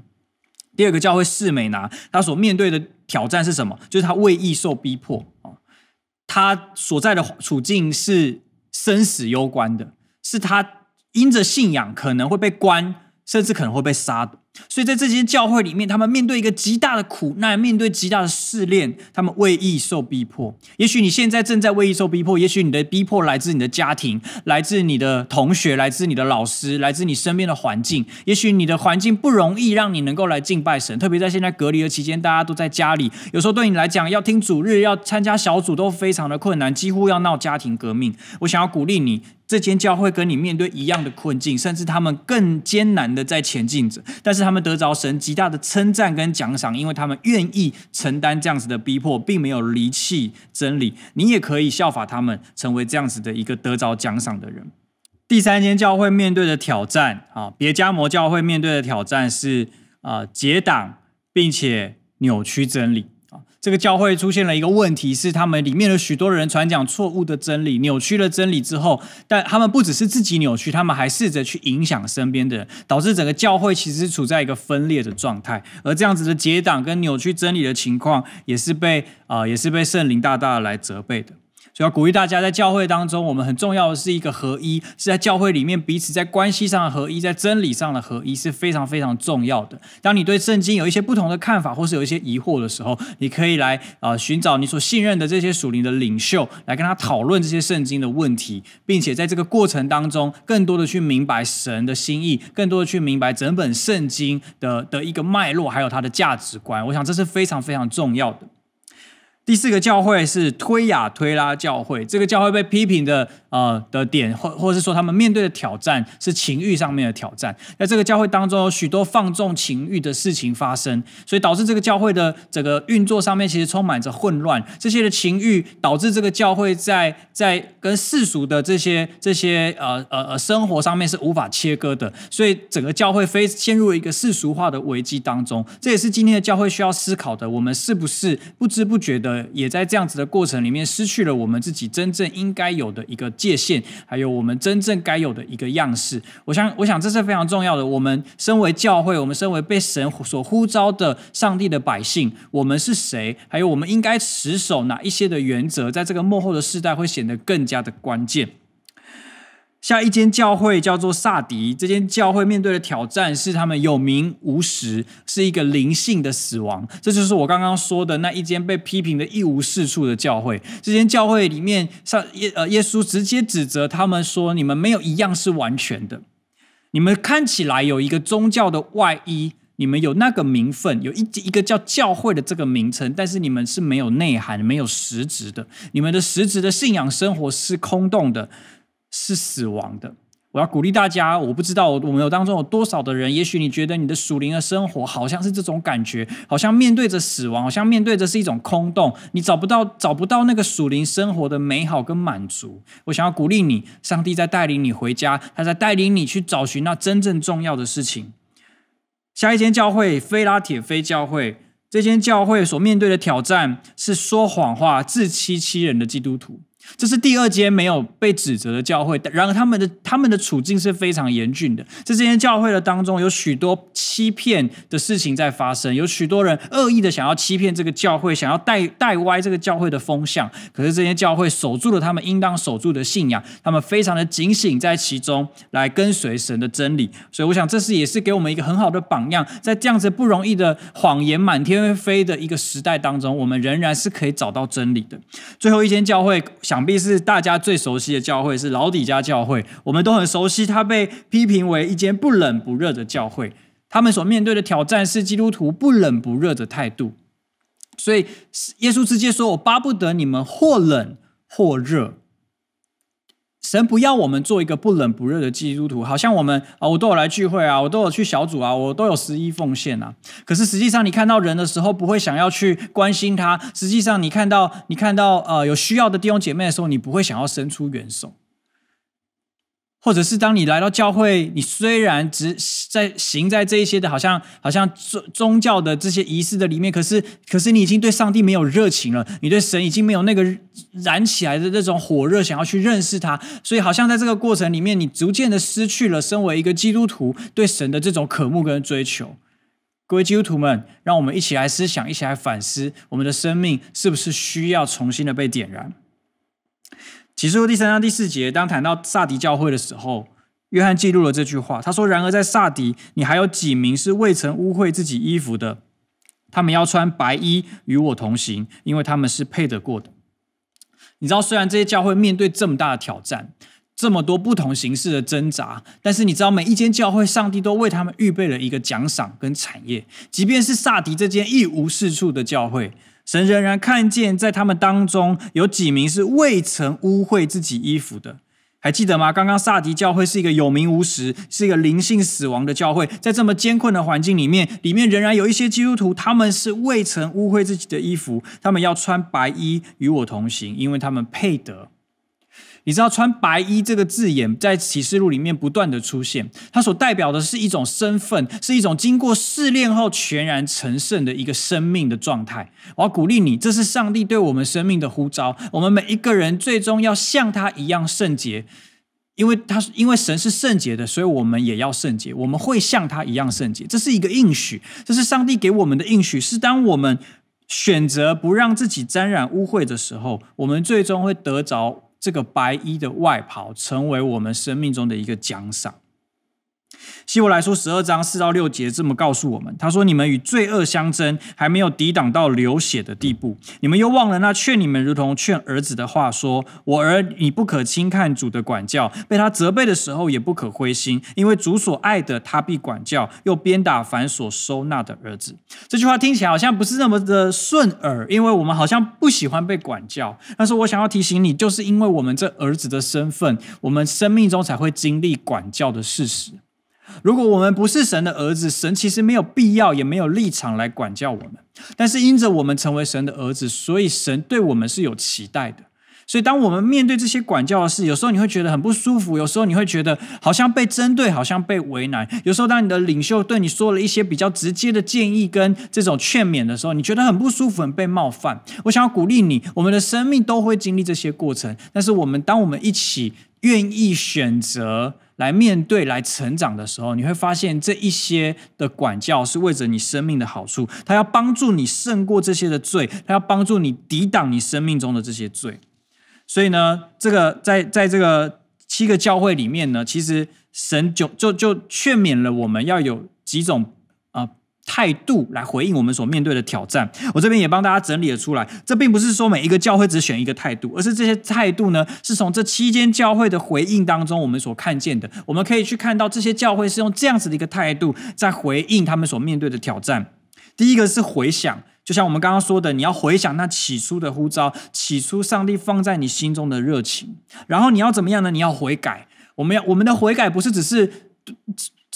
第二个教会士美拿，他所面对的挑战是什么？就是他为义受逼迫啊，他所在的处境是生死攸关的，是他因着信仰可能会被关，甚至可能会被杀的。所以在这间教会里面，他们面对一个极大的苦难，面对极大的试炼，他们为义受逼迫。也许你现在正在为义受逼迫，也许你的逼迫来自你的家庭，来自你的同学，来自你的老师，来自你身边的环境。也许你的环境不容易让你能够来敬拜神，特别在现在隔离的期间，大家都在家里，有时候对你来讲，要听主日，要参加小组都非常的困难，几乎要闹家庭革命。我想要鼓励你。这间教会跟你面对一样的困境，甚至他们更艰难的在前进着，但是他们得着神极大的称赞跟奖赏，因为他们愿意承担这样子的逼迫，并没有离弃真理。你也可以效法他们，成为这样子的一个得着奖赏的人。第三间教会面对的挑战啊，别迦摩教会面对的挑战是啊，结党并且扭曲真理。这个教会出现了一个问题，是他们里面的许多人传讲错误的真理，扭曲了真理之后，但他们不只是自己扭曲，他们还试着去影响身边的人，导致整个教会其实处在一个分裂的状态。而这样子的结党跟扭曲真理的情况，也是被啊、也是被圣灵大大来责备的。所以要鼓励大家，在教会当中，我们很重要的是一个合一，是在教会里面彼此在关系上的合一，在真理上的合一是非常非常重要的。当你对圣经有一些不同的看法，或是有一些疑惑的时候，你可以来啊、呃、寻找你所信任的这些属灵的领袖，来跟他讨论这些圣经的问题，并且在这个过程当中，更多的去明白神的心意，更多的去明白整本圣经的的一个脉络，还有它的价值观。我想这是非常非常重要的。第四个教会是推雅推拉教会，这个教会被批评的呃的点，或或是说他们面对的挑战是情欲上面的挑战。在这个教会当中，有许多放纵情欲的事情发生，所以导致这个教会的整个运作上面其实充满着混乱。这些的情欲导致这个教会在在跟世俗的这些这些呃呃呃生活上面是无法切割的，所以整个教会非陷入一个世俗化的危机当中。这也是今天的教会需要思考的：我们是不是不知不觉的？也在这样子的过程里面，失去了我们自己真正应该有的一个界限，还有我们真正该有的一个样式。我想，我想这是非常重要的。我们身为教会，我们身为被神所呼召的上帝的百姓，我们是谁？还有我们应该持守哪一些的原则，在这个幕后的世代会显得更加的关键。下一间教会叫做撒迪，这间教会面对的挑战是他们有名无实，是一个灵性的死亡。这就是我刚刚说的那一间被批评的一无是处的教会。这间教会里面，上耶呃耶稣直接指责他们说：“你们没有一样是完全的，你们看起来有一个宗教的外衣，你们有那个名分，有一一个叫教会的这个名称，但是你们是没有内涵、没有实质的，你们的实质的信仰生活是空洞的。”是死亡的。我要鼓励大家，我不知道我们有当中有多少的人，也许你觉得你的属灵的生活好像是这种感觉，好像面对着死亡，好像面对着是一种空洞，你找不到找不到那个属灵生活的美好跟满足。我想要鼓励你，上帝在带领你回家，他在带领你去找寻那真正重要的事情。下一间教会，菲拉铁非教会，这间教会所面对的挑战是说谎话、自欺欺人的基督徒。这是第二间没有被指责的教会，然而他们的他们的处境是非常严峻的。在这间教会的当中，有许多欺骗的事情在发生，有许多人恶意的想要欺骗这个教会，想要带带歪这个教会的风向。可是这间教会守住了他们应当守住的信仰，他们非常的警醒在其中，来跟随神的真理。所以，我想这是也是给我们一个很好的榜样，在这样子不容易的谎言满天飞的一个时代当中，我们仍然是可以找到真理的。最后一间教会想。想必是大家最熟悉的教会，是老底家教会，我们都很熟悉。他被批评为一间不冷不热的教会，他们所面对的挑战是基督徒不冷不热的态度。所以耶稣直接说：“我巴不得你们或冷或热。”神不要我们做一个不冷不热的基督徒，好像我们啊，我都有来聚会啊，我都有去小组啊，我都有十一奉献啊。可是实际上，你看到人的时候，不会想要去关心他；实际上，你看到你看到呃有需要的弟兄姐妹的时候，你不会想要伸出援手。或者是当你来到教会，你虽然只在行在这一些的，好像好像宗宗教的这些仪式的里面，可是可是你已经对上帝没有热情了，你对神已经没有那个燃起来的那种火热，想要去认识他，所以好像在这个过程里面，你逐渐的失去了身为一个基督徒对神的这种渴慕跟追求。各位基督徒们，让我们一起来思想，一起来反思，我们的生命是不是需要重新的被点燃？启示录第三章第四节，当谈到撒迪教会的时候，约翰记录了这句话。他说：“然而在撒迪，你还有几名是未曾污秽自己衣服的，他们要穿白衣与我同行，因为他们是配得过的。”你知道，虽然这些教会面对这么大的挑战，这么多不同形式的挣扎，但是你知道，每一间教会，上帝都为他们预备了一个奖赏跟产业。即便是撒迪这间一无是处的教会。神仍然看见，在他们当中有几名是未曾污秽自己衣服的，还记得吗？刚刚撒迪教会是一个有名无实、是一个灵性死亡的教会，在这么艰困的环境里面，里面仍然有一些基督徒，他们是未曾污秽自己的衣服，他们要穿白衣与我同行，因为他们配得。你知道“穿白衣”这个字眼在启示录里面不断的出现，它所代表的是一种身份，是一种经过试炼后全然成圣的一个生命的状态。我要鼓励你，这是上帝对我们生命的呼召。我们每一个人最终要像他一样圣洁，因为他因为神是圣洁的，所以我们也要圣洁。我们会像他一样圣洁，这是一个应许，这是上帝给我们的应许。是当我们选择不让自己沾染污秽的时候，我们最终会得着。这个白衣的外袍，成为我们生命中的一个奖赏。希伯来书十二章四到六节这么告诉我们：他说，你们与罪恶相争，还没有抵挡到流血的地步，你们又忘了那劝你们如同劝儿子的话，说：我儿，你不可轻看主的管教，被他责备的时候也不可灰心，因为主所爱的，他必管教，又鞭打凡所收纳的儿子。这句话听起来好像不是那么的顺耳，因为我们好像不喜欢被管教。但是我想要提醒你，就是因为我们这儿子的身份，我们生命中才会经历管教的事实。如果我们不是神的儿子，神其实没有必要，也没有立场来管教我们。但是因着我们成为神的儿子，所以神对我们是有期待的。所以当我们面对这些管教的事，有时候你会觉得很不舒服，有时候你会觉得好像被针对，好像被为难。有时候当你的领袖对你说了一些比较直接的建议跟这种劝勉的时候，你觉得很不舒服，很被冒犯。我想要鼓励你，我们的生命都会经历这些过程，但是我们当我们一起愿意选择。来面对、来成长的时候，你会发现这一些的管教是为着你生命的好处。他要帮助你胜过这些的罪，他要帮助你抵挡你生命中的这些罪。所以呢，这个在在这个七个教会里面呢，其实神就就就劝勉了我们要有几种。态度来回应我们所面对的挑战，我这边也帮大家整理了出来。这并不是说每一个教会只选一个态度，而是这些态度呢，是从这七间教会的回应当中我们所看见的。我们可以去看到这些教会是用这样子的一个态度在回应他们所面对的挑战。第一个是回想，就像我们刚刚说的，你要回想那起初的呼召，起初上帝放在你心中的热情。然后你要怎么样呢？你要悔改。我们要我们的悔改不是只是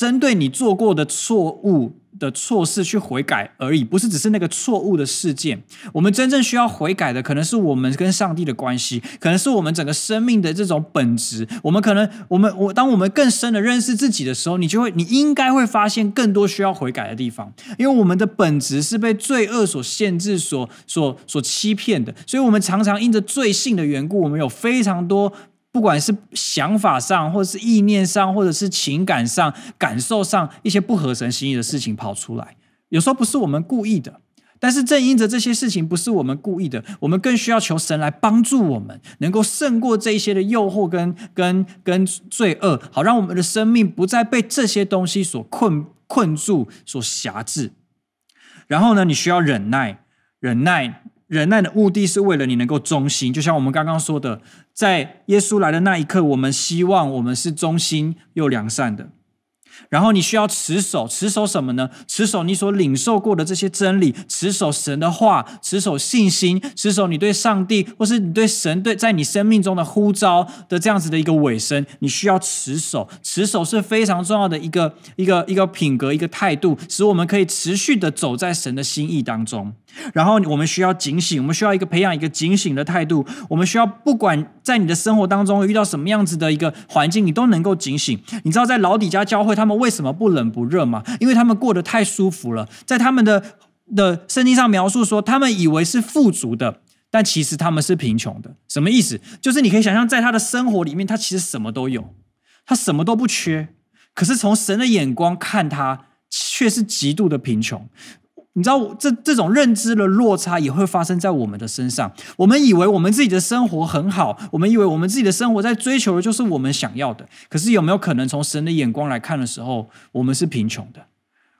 针对你做过的错误。的错事去悔改而已，不是只是那个错误的事件。我们真正需要悔改的，可能是我们跟上帝的关系，可能是我们整个生命的这种本质。我们可能，我们我，当我们更深的认识自己的时候，你就会，你应该会发现更多需要悔改的地方。因为我们的本质是被罪恶所限制、所所所欺骗的，所以我们常常因着罪性的缘故，我们有非常多。不管是想法上，或者是意念上，或者是情感上、感受上一些不合神心意的事情跑出来，有时候不是我们故意的，但是正因着这些事情不是我们故意的，我们更需要求神来帮助我们，能够胜过这一些的诱惑跟跟跟罪恶，好让我们的生命不再被这些东西所困困住、所辖制。然后呢，你需要忍耐，忍耐。忍耐的目的是为了你能够忠心，就像我们刚刚说的，在耶稣来的那一刻，我们希望我们是忠心又良善的。然后你需要持守，持守什么呢？持守你所领受过的这些真理，持守神的话，持守信心，持守你对上帝或是你对神对在你生命中的呼召的这样子的一个尾声。你需要持守，持守是非常重要的一个一个一个品格，一个态度，使我们可以持续的走在神的心意当中。然后我们需要警醒，我们需要一个培养一个警醒的态度。我们需要不管在你的生活当中遇到什么样子的一个环境，你都能够警醒。你知道在老底嘉教会他们为什么不冷不热吗？因为他们过得太舒服了。在他们的的圣经上描述说，他们以为是富足的，但其实他们是贫穷的。什么意思？就是你可以想象，在他的生活里面，他其实什么都有，他什么都不缺。可是从神的眼光看他，却是极度的贫穷。你知道这这种认知的落差也会发生在我们的身上。我们以为我们自己的生活很好，我们以为我们自己的生活在追求的就是我们想要的。可是有没有可能从神的眼光来看的时候，我们是贫穷的，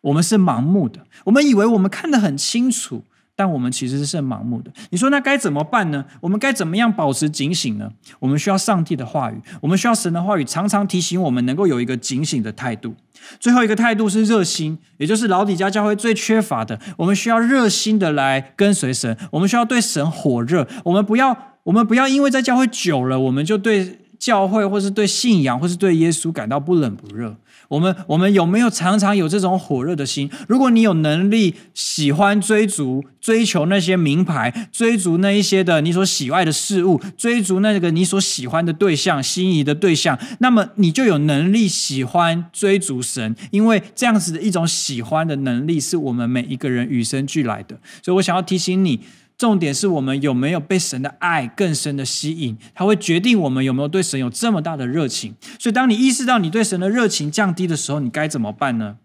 我们是盲目的。我们以为我们看得很清楚。但我们其实是很盲目的。你说那该怎么办呢？我们该怎么样保持警醒呢？我们需要上帝的话语，我们需要神的话语，常常提醒我们能够有一个警醒的态度。最后一个态度是热心，也就是老底嘉教会最缺乏的。我们需要热心的来跟随神，我们需要对神火热。我们不要，我们不要因为在教会久了，我们就对教会或是对信仰或是对耶稣感到不冷不热。我们我们有没有常常有这种火热的心？如果你有能力喜欢追逐、追求那些名牌，追逐那一些的你所喜爱的事物，追逐那个你所喜欢的对象、心仪的对象，那么你就有能力喜欢追逐神，因为这样子的一种喜欢的能力是我们每一个人与生俱来的。所以我想要提醒你。重点是我们有没有被神的爱更深的吸引，它会决定我们有没有对神有这么大的热情。所以，当你意识到你对神的热情降低的时候，你该怎么办呢？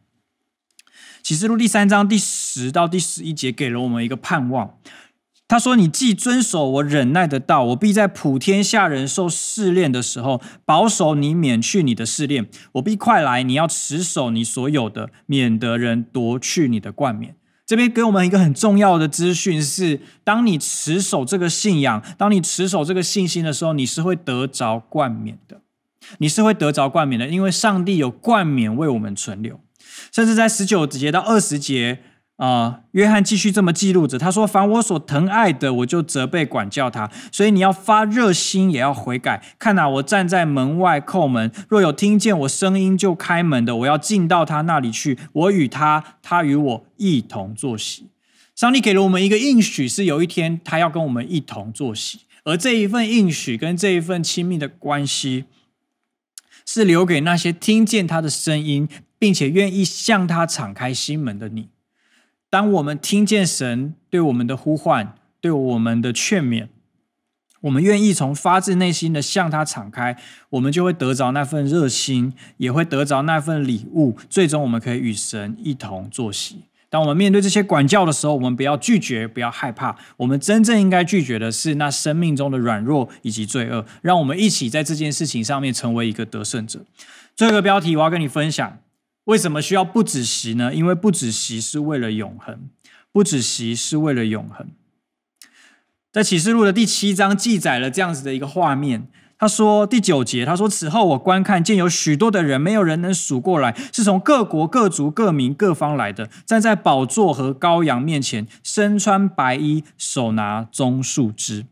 启示录第三章第十到第十一节给了我们一个盼望。他说：“你既遵守我忍耐的道，我必在普天下人受试炼的时候，保守你免去你的试炼。我必快来，你要持守你所有的，免得人夺去你的冠冕。”这边给我们一个很重要的资讯是：当你持守这个信仰，当你持守这个信心的时候，你是会得着冠冕的。你是会得着冠冕的，因为上帝有冠冕为我们存留。甚至在十九节到二十节。啊、约翰继续这么记录着，他说：“凡我所疼爱的，我就责备管教他。所以你要发热心，也要悔改。看哪，我站在门外叩门，若有听见我声音就开门的，我要进到他那里去，我与他，他与我一同坐席。”上帝给了我们一个应许，是有一天他要跟我们一同坐席，而这一份应许跟这一份亲密的关系，是留给那些听见他的声音，并且愿意向他敞开心门的你。当我们听见神对我们的呼唤，对我们的劝勉，我们愿意从发自内心的向他敞开，我们就会得着那份热心，也会得着那份礼物。最终，我们可以与神一同坐席。当我们面对这些管教的时候，我们不要拒绝，不要害怕。我们真正应该拒绝的是那生命中的软弱以及罪恶。让我们一起在这件事情上面成为一个得胜者。最后一个标题，我要跟你分享。为什么需要不止息呢？因为不止息是为了永恒，不止息是为了永恒。在启示录的第七章记载了这样子的一个画面。他说第九节，他说：“此后我观看，见有许多的人，没有人能数过来，是从各国、各族、各民、各方来的，站在宝座和羔羊面前，身穿白衣，手拿棕树枝。”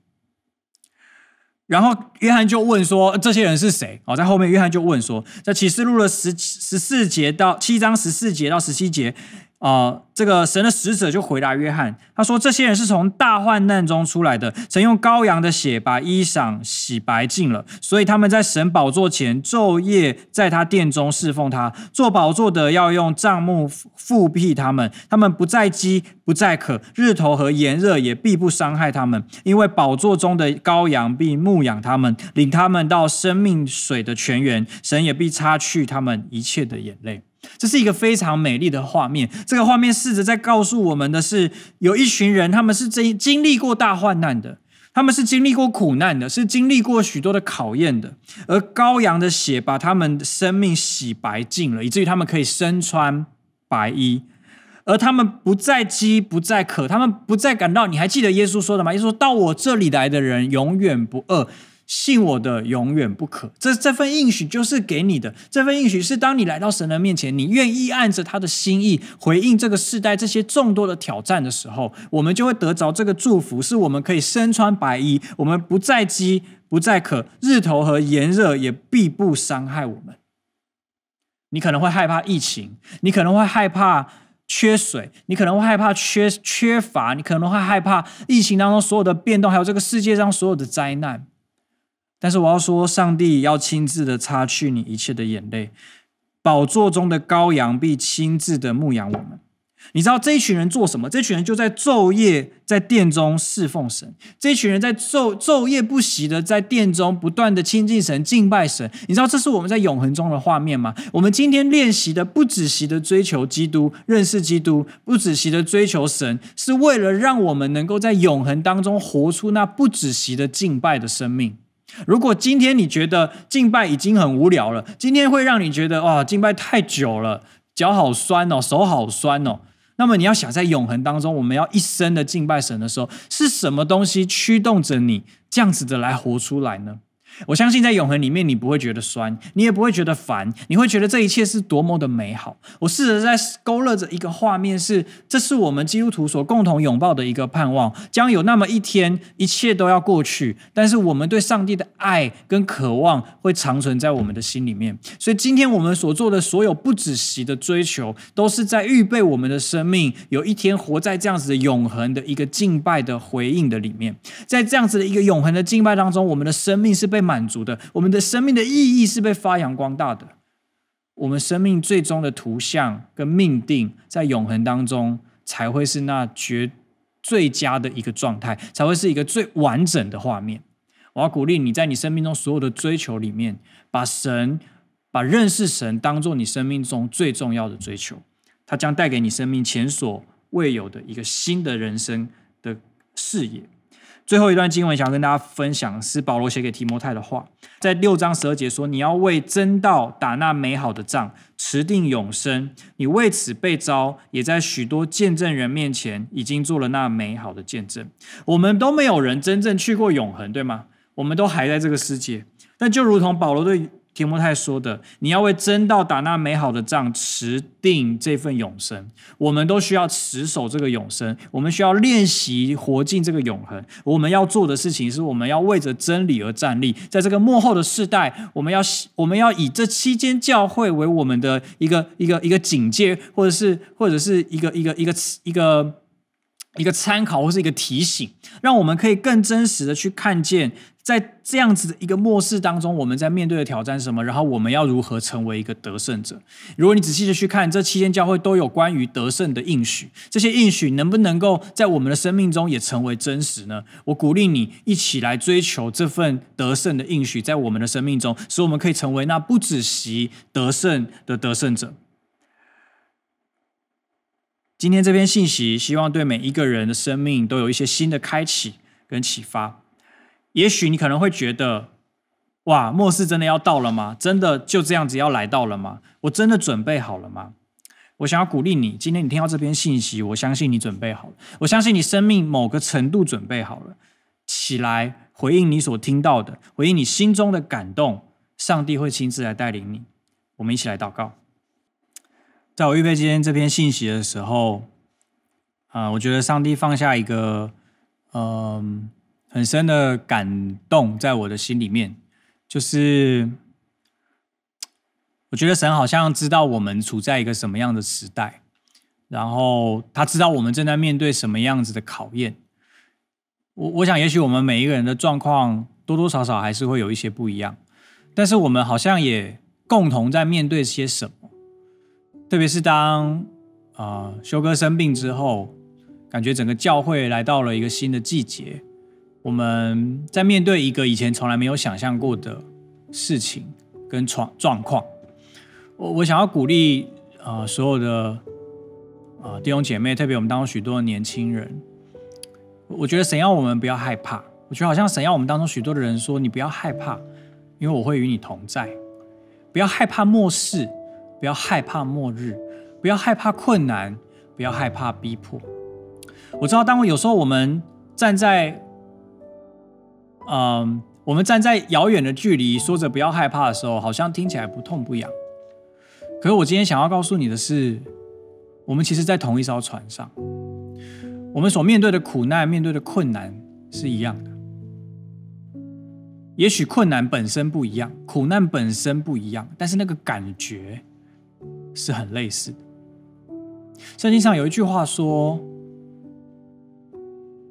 然后约翰就问说：“这些人是谁？”哦，在后面约翰就问说：“在启示录的十十四节到七章十四节到十七节。”啊、这个神的使者就回答约翰，他说：“这些人是从大患难中出来的，曾用羔羊的血把衣裳洗白净了，所以他们在神宝座前昼夜在他殿中侍奉他。做宝座的要用帐幕覆庇他们，他们不再饥，不再渴，日头和炎热也必不伤害他们，因为宝座中的羔羊必牧养他们，领他们到生命水的泉源。神也必擦去他们一切的眼泪。”这是一个非常美丽的画面。这个画面试着在告诉我们的是，有一群人，他们是经经历过大患难的，他们是经历过苦难的，是经历过许多的考验的。而羔羊的血把他们的生命洗白净了，以至于他们可以身穿白衣，而他们不再饥，不再渴，他们不再感到。你还记得耶稣说的吗？耶稣说到我这里来的人永远不饿。信我的永远不可。这这份应许就是给你的，这份应许是当你来到神的面前，你愿意按着他的心意回应这个世代这些众多的挑战的时候，我们就会得着这个祝福，是我们可以身穿白衣，我们不再饥，不再渴，日头和炎热也必不伤害我们。你可能会害怕疫情，你可能会害怕。缺水，你可能会害怕缺缺乏，你可能会害怕疫情当中所有的变动，还有这个世界上所有的灾难。但是我要说，上帝要亲自的擦去你一切的眼泪，宝座中的羔羊必亲自的牧养我们。你知道这一群人做什么？这群人就在昼夜在殿中侍奉神。这群人在昼昼夜不息的在殿中不断的亲近神、敬拜神。你知道这是我们在永恒中的画面吗？我们今天练习的不止息的追求基督、认识基督，不止息的追求神，是为了让我们能够在永恒当中活出那不止息的敬拜的生命。如果今天你觉得敬拜已经很无聊了，今天会让你觉得哇，敬拜太久了，脚好酸哦，手好酸哦。那么你要想在永恒当中，我们要一生的敬拜神的时候，是什么东西驱动着你这样子的来活出来呢？我相信在永恒里面，你不会觉得酸，你也不会觉得烦，你会觉得这一切是多么的美好。我试着在勾勒着一个画面是，这是我们基督徒所共同拥抱的一个盼望，将有那么一天，一切都要过去，但是我们对上帝的爱跟渴望会长存在我们的心里面。所以今天我们所做的所有不止息的追求，都是在预备我们的生命，有一天活在这样子的永恒的一个敬拜的回应的里面，在这样子的一个永恒的敬拜当中，我们的生命是被。满足的，我们的生命的意义是被发扬光大的。我们生命最终的图像跟命定，在永恒当中才会是那绝最佳的一个状态，才会是一个最完整的画面。我要鼓励你在你生命中所有的追求里面，把神、把认识神当做你生命中最重要的追求，它将带给你生命前所未有的一个新的人生的视野。最后一段经文想要跟大家分享，是保罗写给提摩太的话，在六章十二节说：“你要为真道打那美好的仗，持定永生。你为此被召，也在许多见证人面前已经做了那美好的见证。”我们都没有人真正去过永恒，对吗？我们都还在这个世界，但就如同保罗对。提摩太说的：“你要为真道打那美好的仗，持定这份永生。我们都需要持守这个永生，我们需要练习活进这个永恒。我们要做的事情是，我们要为着真理而站立。在这个幕后的世代，我们要我们要以这七间教会为我们的一个一个一个警戒，或者是或者是一个一个一个一个一个参考，或是一个提醒，让我们可以更真实的去看见。”在这样子的一个末世当中，我们在面对的挑战是什么？然后我们要如何成为一个得胜者？如果你仔细的去看，这七间教会都有关于得胜的应许，这些应许能不能够在我们的生命中也成为真实呢？我鼓励你一起来追求这份得胜的应许，在我们的生命中，使我们可以成为那不止息得胜的得胜者。今天这篇信息，希望对每一个人的生命都有一些新的开启跟启发。也许你可能会觉得，哇，末世真的要到了吗？真的就这样子要来到了吗？我真的准备好了吗？我想要鼓励你，今天你听到这篇信息，我相信你准备好了，我相信你生命某个程度准备好了，起来回应你所听到的，回应你心中的感动，上帝会亲自来带领你。我们一起来祷告。在我预备今天这篇信息的时候，啊、我觉得上帝放下一个，嗯、很深的感动在我的心里面，就是我觉得神好像知道我们处在一个什么样的时代，然后他知道我们正在面对什么样子的考验。我我想，也许我们每一个人的状况多多少少还是会有一些不一样，但是我们好像也共同在面对些什么。特别是当啊修哥生病之后，感觉整个教会来到了一个新的季节。我们在面对一个以前从来没有想象过的事情跟状状况，我我想要鼓励啊、所有的啊、弟兄姐妹，特别我们当中许多的年轻人，我觉得神要我们不要害怕，我觉得好像神要我们当中许多的人说，你不要害怕，因为我会与你同在，不要害怕末世，不要害怕末日，不要害怕困难，不要害怕逼迫。我知道，当我有时候我们站在嗯，我们站在遥远的距离，说着不要害怕的时候，好像听起来不痛不痒。可是我今天想要告诉你的是，我们其实，在同一艘船上，我们所面对的苦难、面对的困难是一样的。也许困难本身不一样，苦难本身不一样，但是那个感觉是很类似的。圣经上有一句话说：“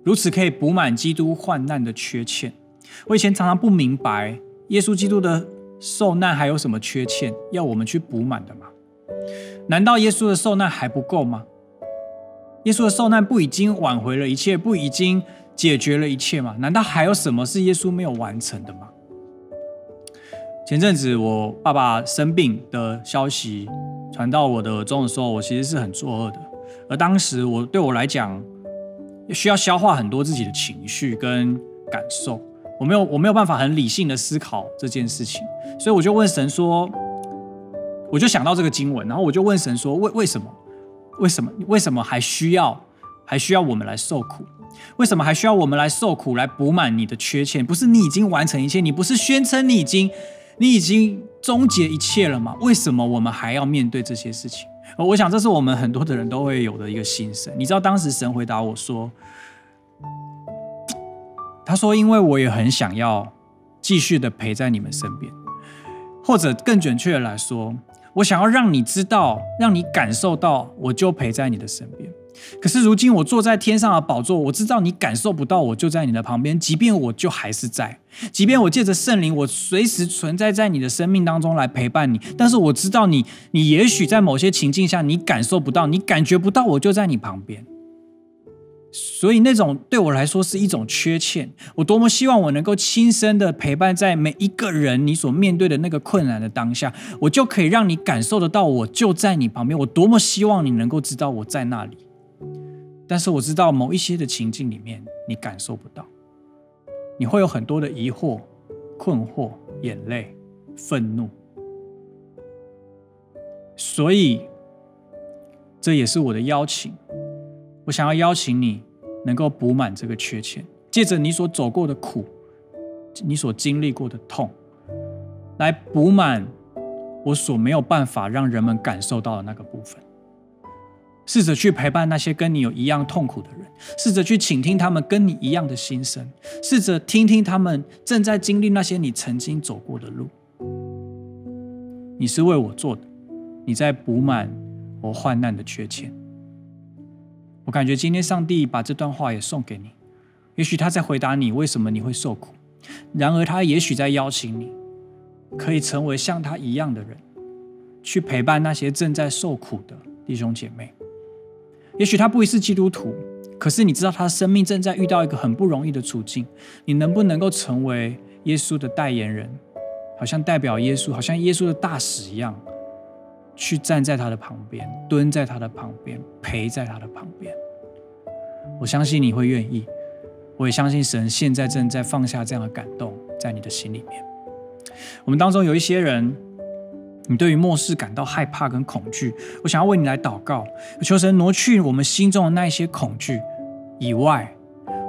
如此可以补满基督患难的缺欠。”我以前常常不明白，耶稣基督的受难还有什么缺欠要我们去补满的吗？难道耶稣的受难还不够吗？耶稣的受难不已经挽回了一切，不已经解决了一切吗？难道还有什么是耶稣没有完成的吗？前阵子我爸爸生病的消息传到我的耳中的时候，我其实是很作恶的。而当时我对我来讲，需要消化很多自己的情绪跟感受。我没有，我没有办法很理性的思考这件事情，所以我就问神说，我就想到这个经文，然后我就问神说，为为什么，为什么，为什么还需要，还需要我们来受苦？为什么还需要我们来受苦，来补满你的缺欠？不是你已经完成一切，你不是宣称你已经，你已经终结一切了吗？为什么我们还要面对这些事情？我想这是我们很多的人都会有的一个心声。你知道当时神回答我说。他说：“因为我也很想要继续的陪在你们身边，或者更准确的来说，我想要让你知道，让你感受到，我就陪在你的身边。可是如今我坐在天上的宝座，我知道你感受不到，我就在你的旁边。即便我就还是在，即便我借着圣灵，我随时存在在你的生命当中来陪伴你。但是我知道你，你也许在某些情境下，你感受不到，你感觉不到，我就在你旁边。”所以那种对我来说是一种缺欠。我多么希望我能够亲身的陪伴在每一个人你所面对的那个困难的当下，我就可以让你感受得到，我就在你旁边。我多么希望你能够知道我在那里。但是我知道某一些的情境里面，你感受不到，你会有很多的疑惑、困惑、眼泪、愤怒。所以这也是我的邀请。我想要邀请你，能够补满这个缺欠，借着你所走过的苦，你所经历过的痛，来补满我所没有办法让人们感受到的那个部分。试着去陪伴那些跟你有一样痛苦的人，试着去倾听他们跟你一样的心声，试着听听他们正在经历那些你曾经走过的路。你是为我做的，你在补满我患难的缺欠。我感觉今天上帝把这段话也送给你，也许他在回答你为什么你会受苦，然而他也许在邀请你，可以成为像他一样的人，去陪伴那些正在受苦的弟兄姐妹。也许他不是基督徒，可是你知道他的生命正在遇到一个很不容易的处境，你能不能够成为耶稣的代言人，好像代表耶稣，好像耶稣的大使一样？去站在他的旁边，蹲在他的旁边，陪在他的旁边。我相信你会愿意，我也相信神现在正在放下这样的感动在你的心里面。我们当中有一些人，你对于末世感到害怕跟恐惧，我想要为你来祷告，求神挪去我们心中的那一些恐惧以外。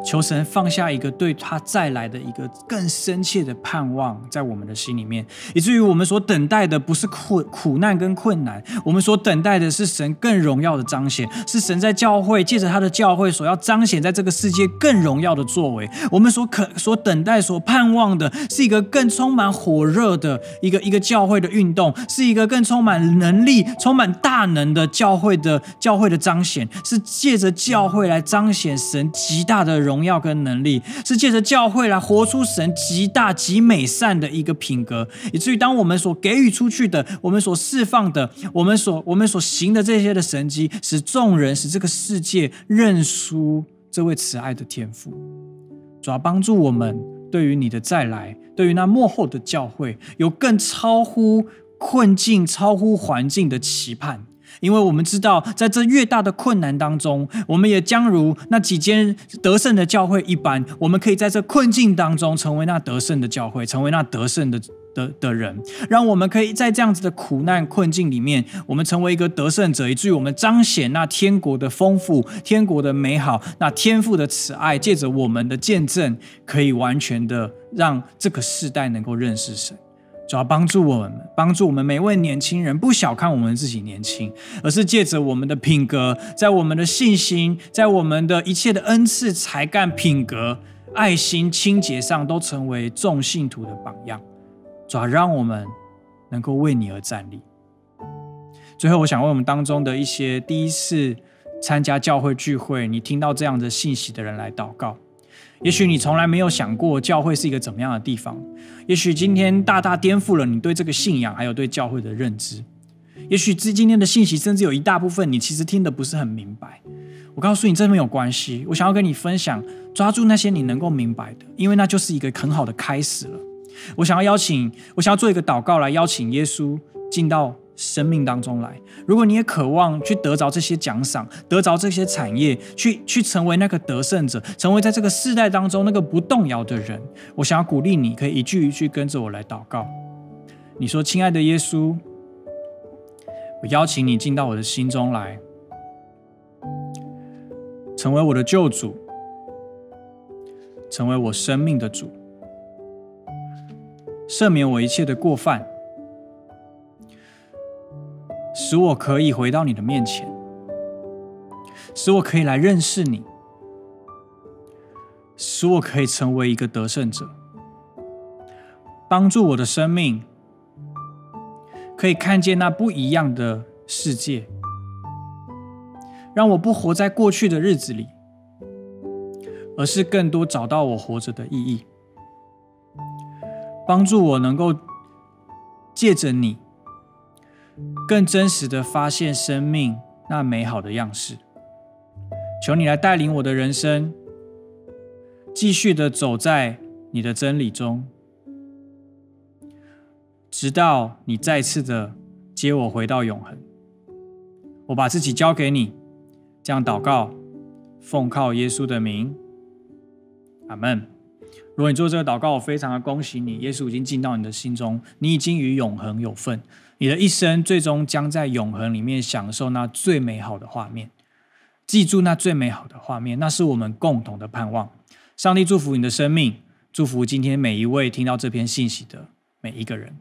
求神放下一个对他再来的一个更深切的盼望在我们的心里面，以至于我们所等待的不是苦苦难跟困难，我们所等待的是神更荣耀的彰显，是神在教会借着他的教会所要彰显在这个世界更荣耀的作为。我们所可所等待、所盼望的是一个更充满火热的一个一个教会的运动，是一个更充满能力、充满大能的教会的教会的彰显，是借着教会来彰显神极大的荣。荣耀跟能力是借着教会来活出神极大极美善的一个品格，以至于当我们所给予出去的，我们所释放的，我们所我们所行的这些的神迹，使众人使这个世界认输这位慈爱的天父，主要帮助我们对于你的再来，对于那幕后的教会，有更超乎困境、超乎环境的期盼。因为我们知道，在这越大的困难当中，我们也将如那几间得胜的教会一般，我们可以在这困境当中成为那得胜的教会，成为那得胜的的的人，让我们可以在这样子的苦难困境里面，我们成为一个得胜者，以至于我们彰显那天国的丰富、天国的美好、那天父的慈爱，借着我们的见证，可以完全的让这个世代能够认识神。主要帮助我们，帮助我们每位年轻人，不小看我们自己年轻，而是借着我们的品格，在我们的信心，在我们的一切的恩赐、才干、品格、爱心、清洁上，都成为众信徒的榜样。主要让我们能够为你而站立。最后，我想为我们当中的一些第一次参加教会聚会，你听到这样的信息的人来祷告。也许你从来没有想过教会是一个怎么样的地方，也许今天大大颠覆了你对这个信仰还有对教会的认知。也许这今天的信息，甚至有一大部分你其实听得不是很明白。我告诉你，这没有关系。我想要跟你分享，抓住那些你能够明白的，因为那就是一个很好的开始了。我想要邀请，我想要做一个祷告来邀请耶稣进到。生命当中来，如果你也渴望去得着这些奖赏，得着这些产业，去去成为那个得胜者，成为在这个世代当中那个不动摇的人，我想要鼓励你，可以一句一句跟着我来祷告。你说：“亲爱的耶稣，我邀请你进到我的心中来，成为我的救主，成为我生命的主，赦免我一切的过犯。”使我可以回到你的面前，使我可以来认识你，使我可以成为一个得胜者，帮助我的生命可以看见那不一样的世界，让我不活在过去的日子里，而是更多找到我活着的意义，帮助我能够借着你。更真实的发现生命那美好的样式，求你来带领我的人生，继续的走在你的真理中，直到你再次的接我回到永恒。我把自己交给你，这样祷告，奉靠耶稣的名，阿门。如果你做这个祷告，我非常的恭喜你，耶稣已经进到你的心中，你已经与永恒有份。你的一生最终将在永恒里面享受那最美好的画面，记住那最美好的画面，那是我们共同的盼望。上帝祝福你的生命，祝福今天每一位听到这篇信息的每一个人。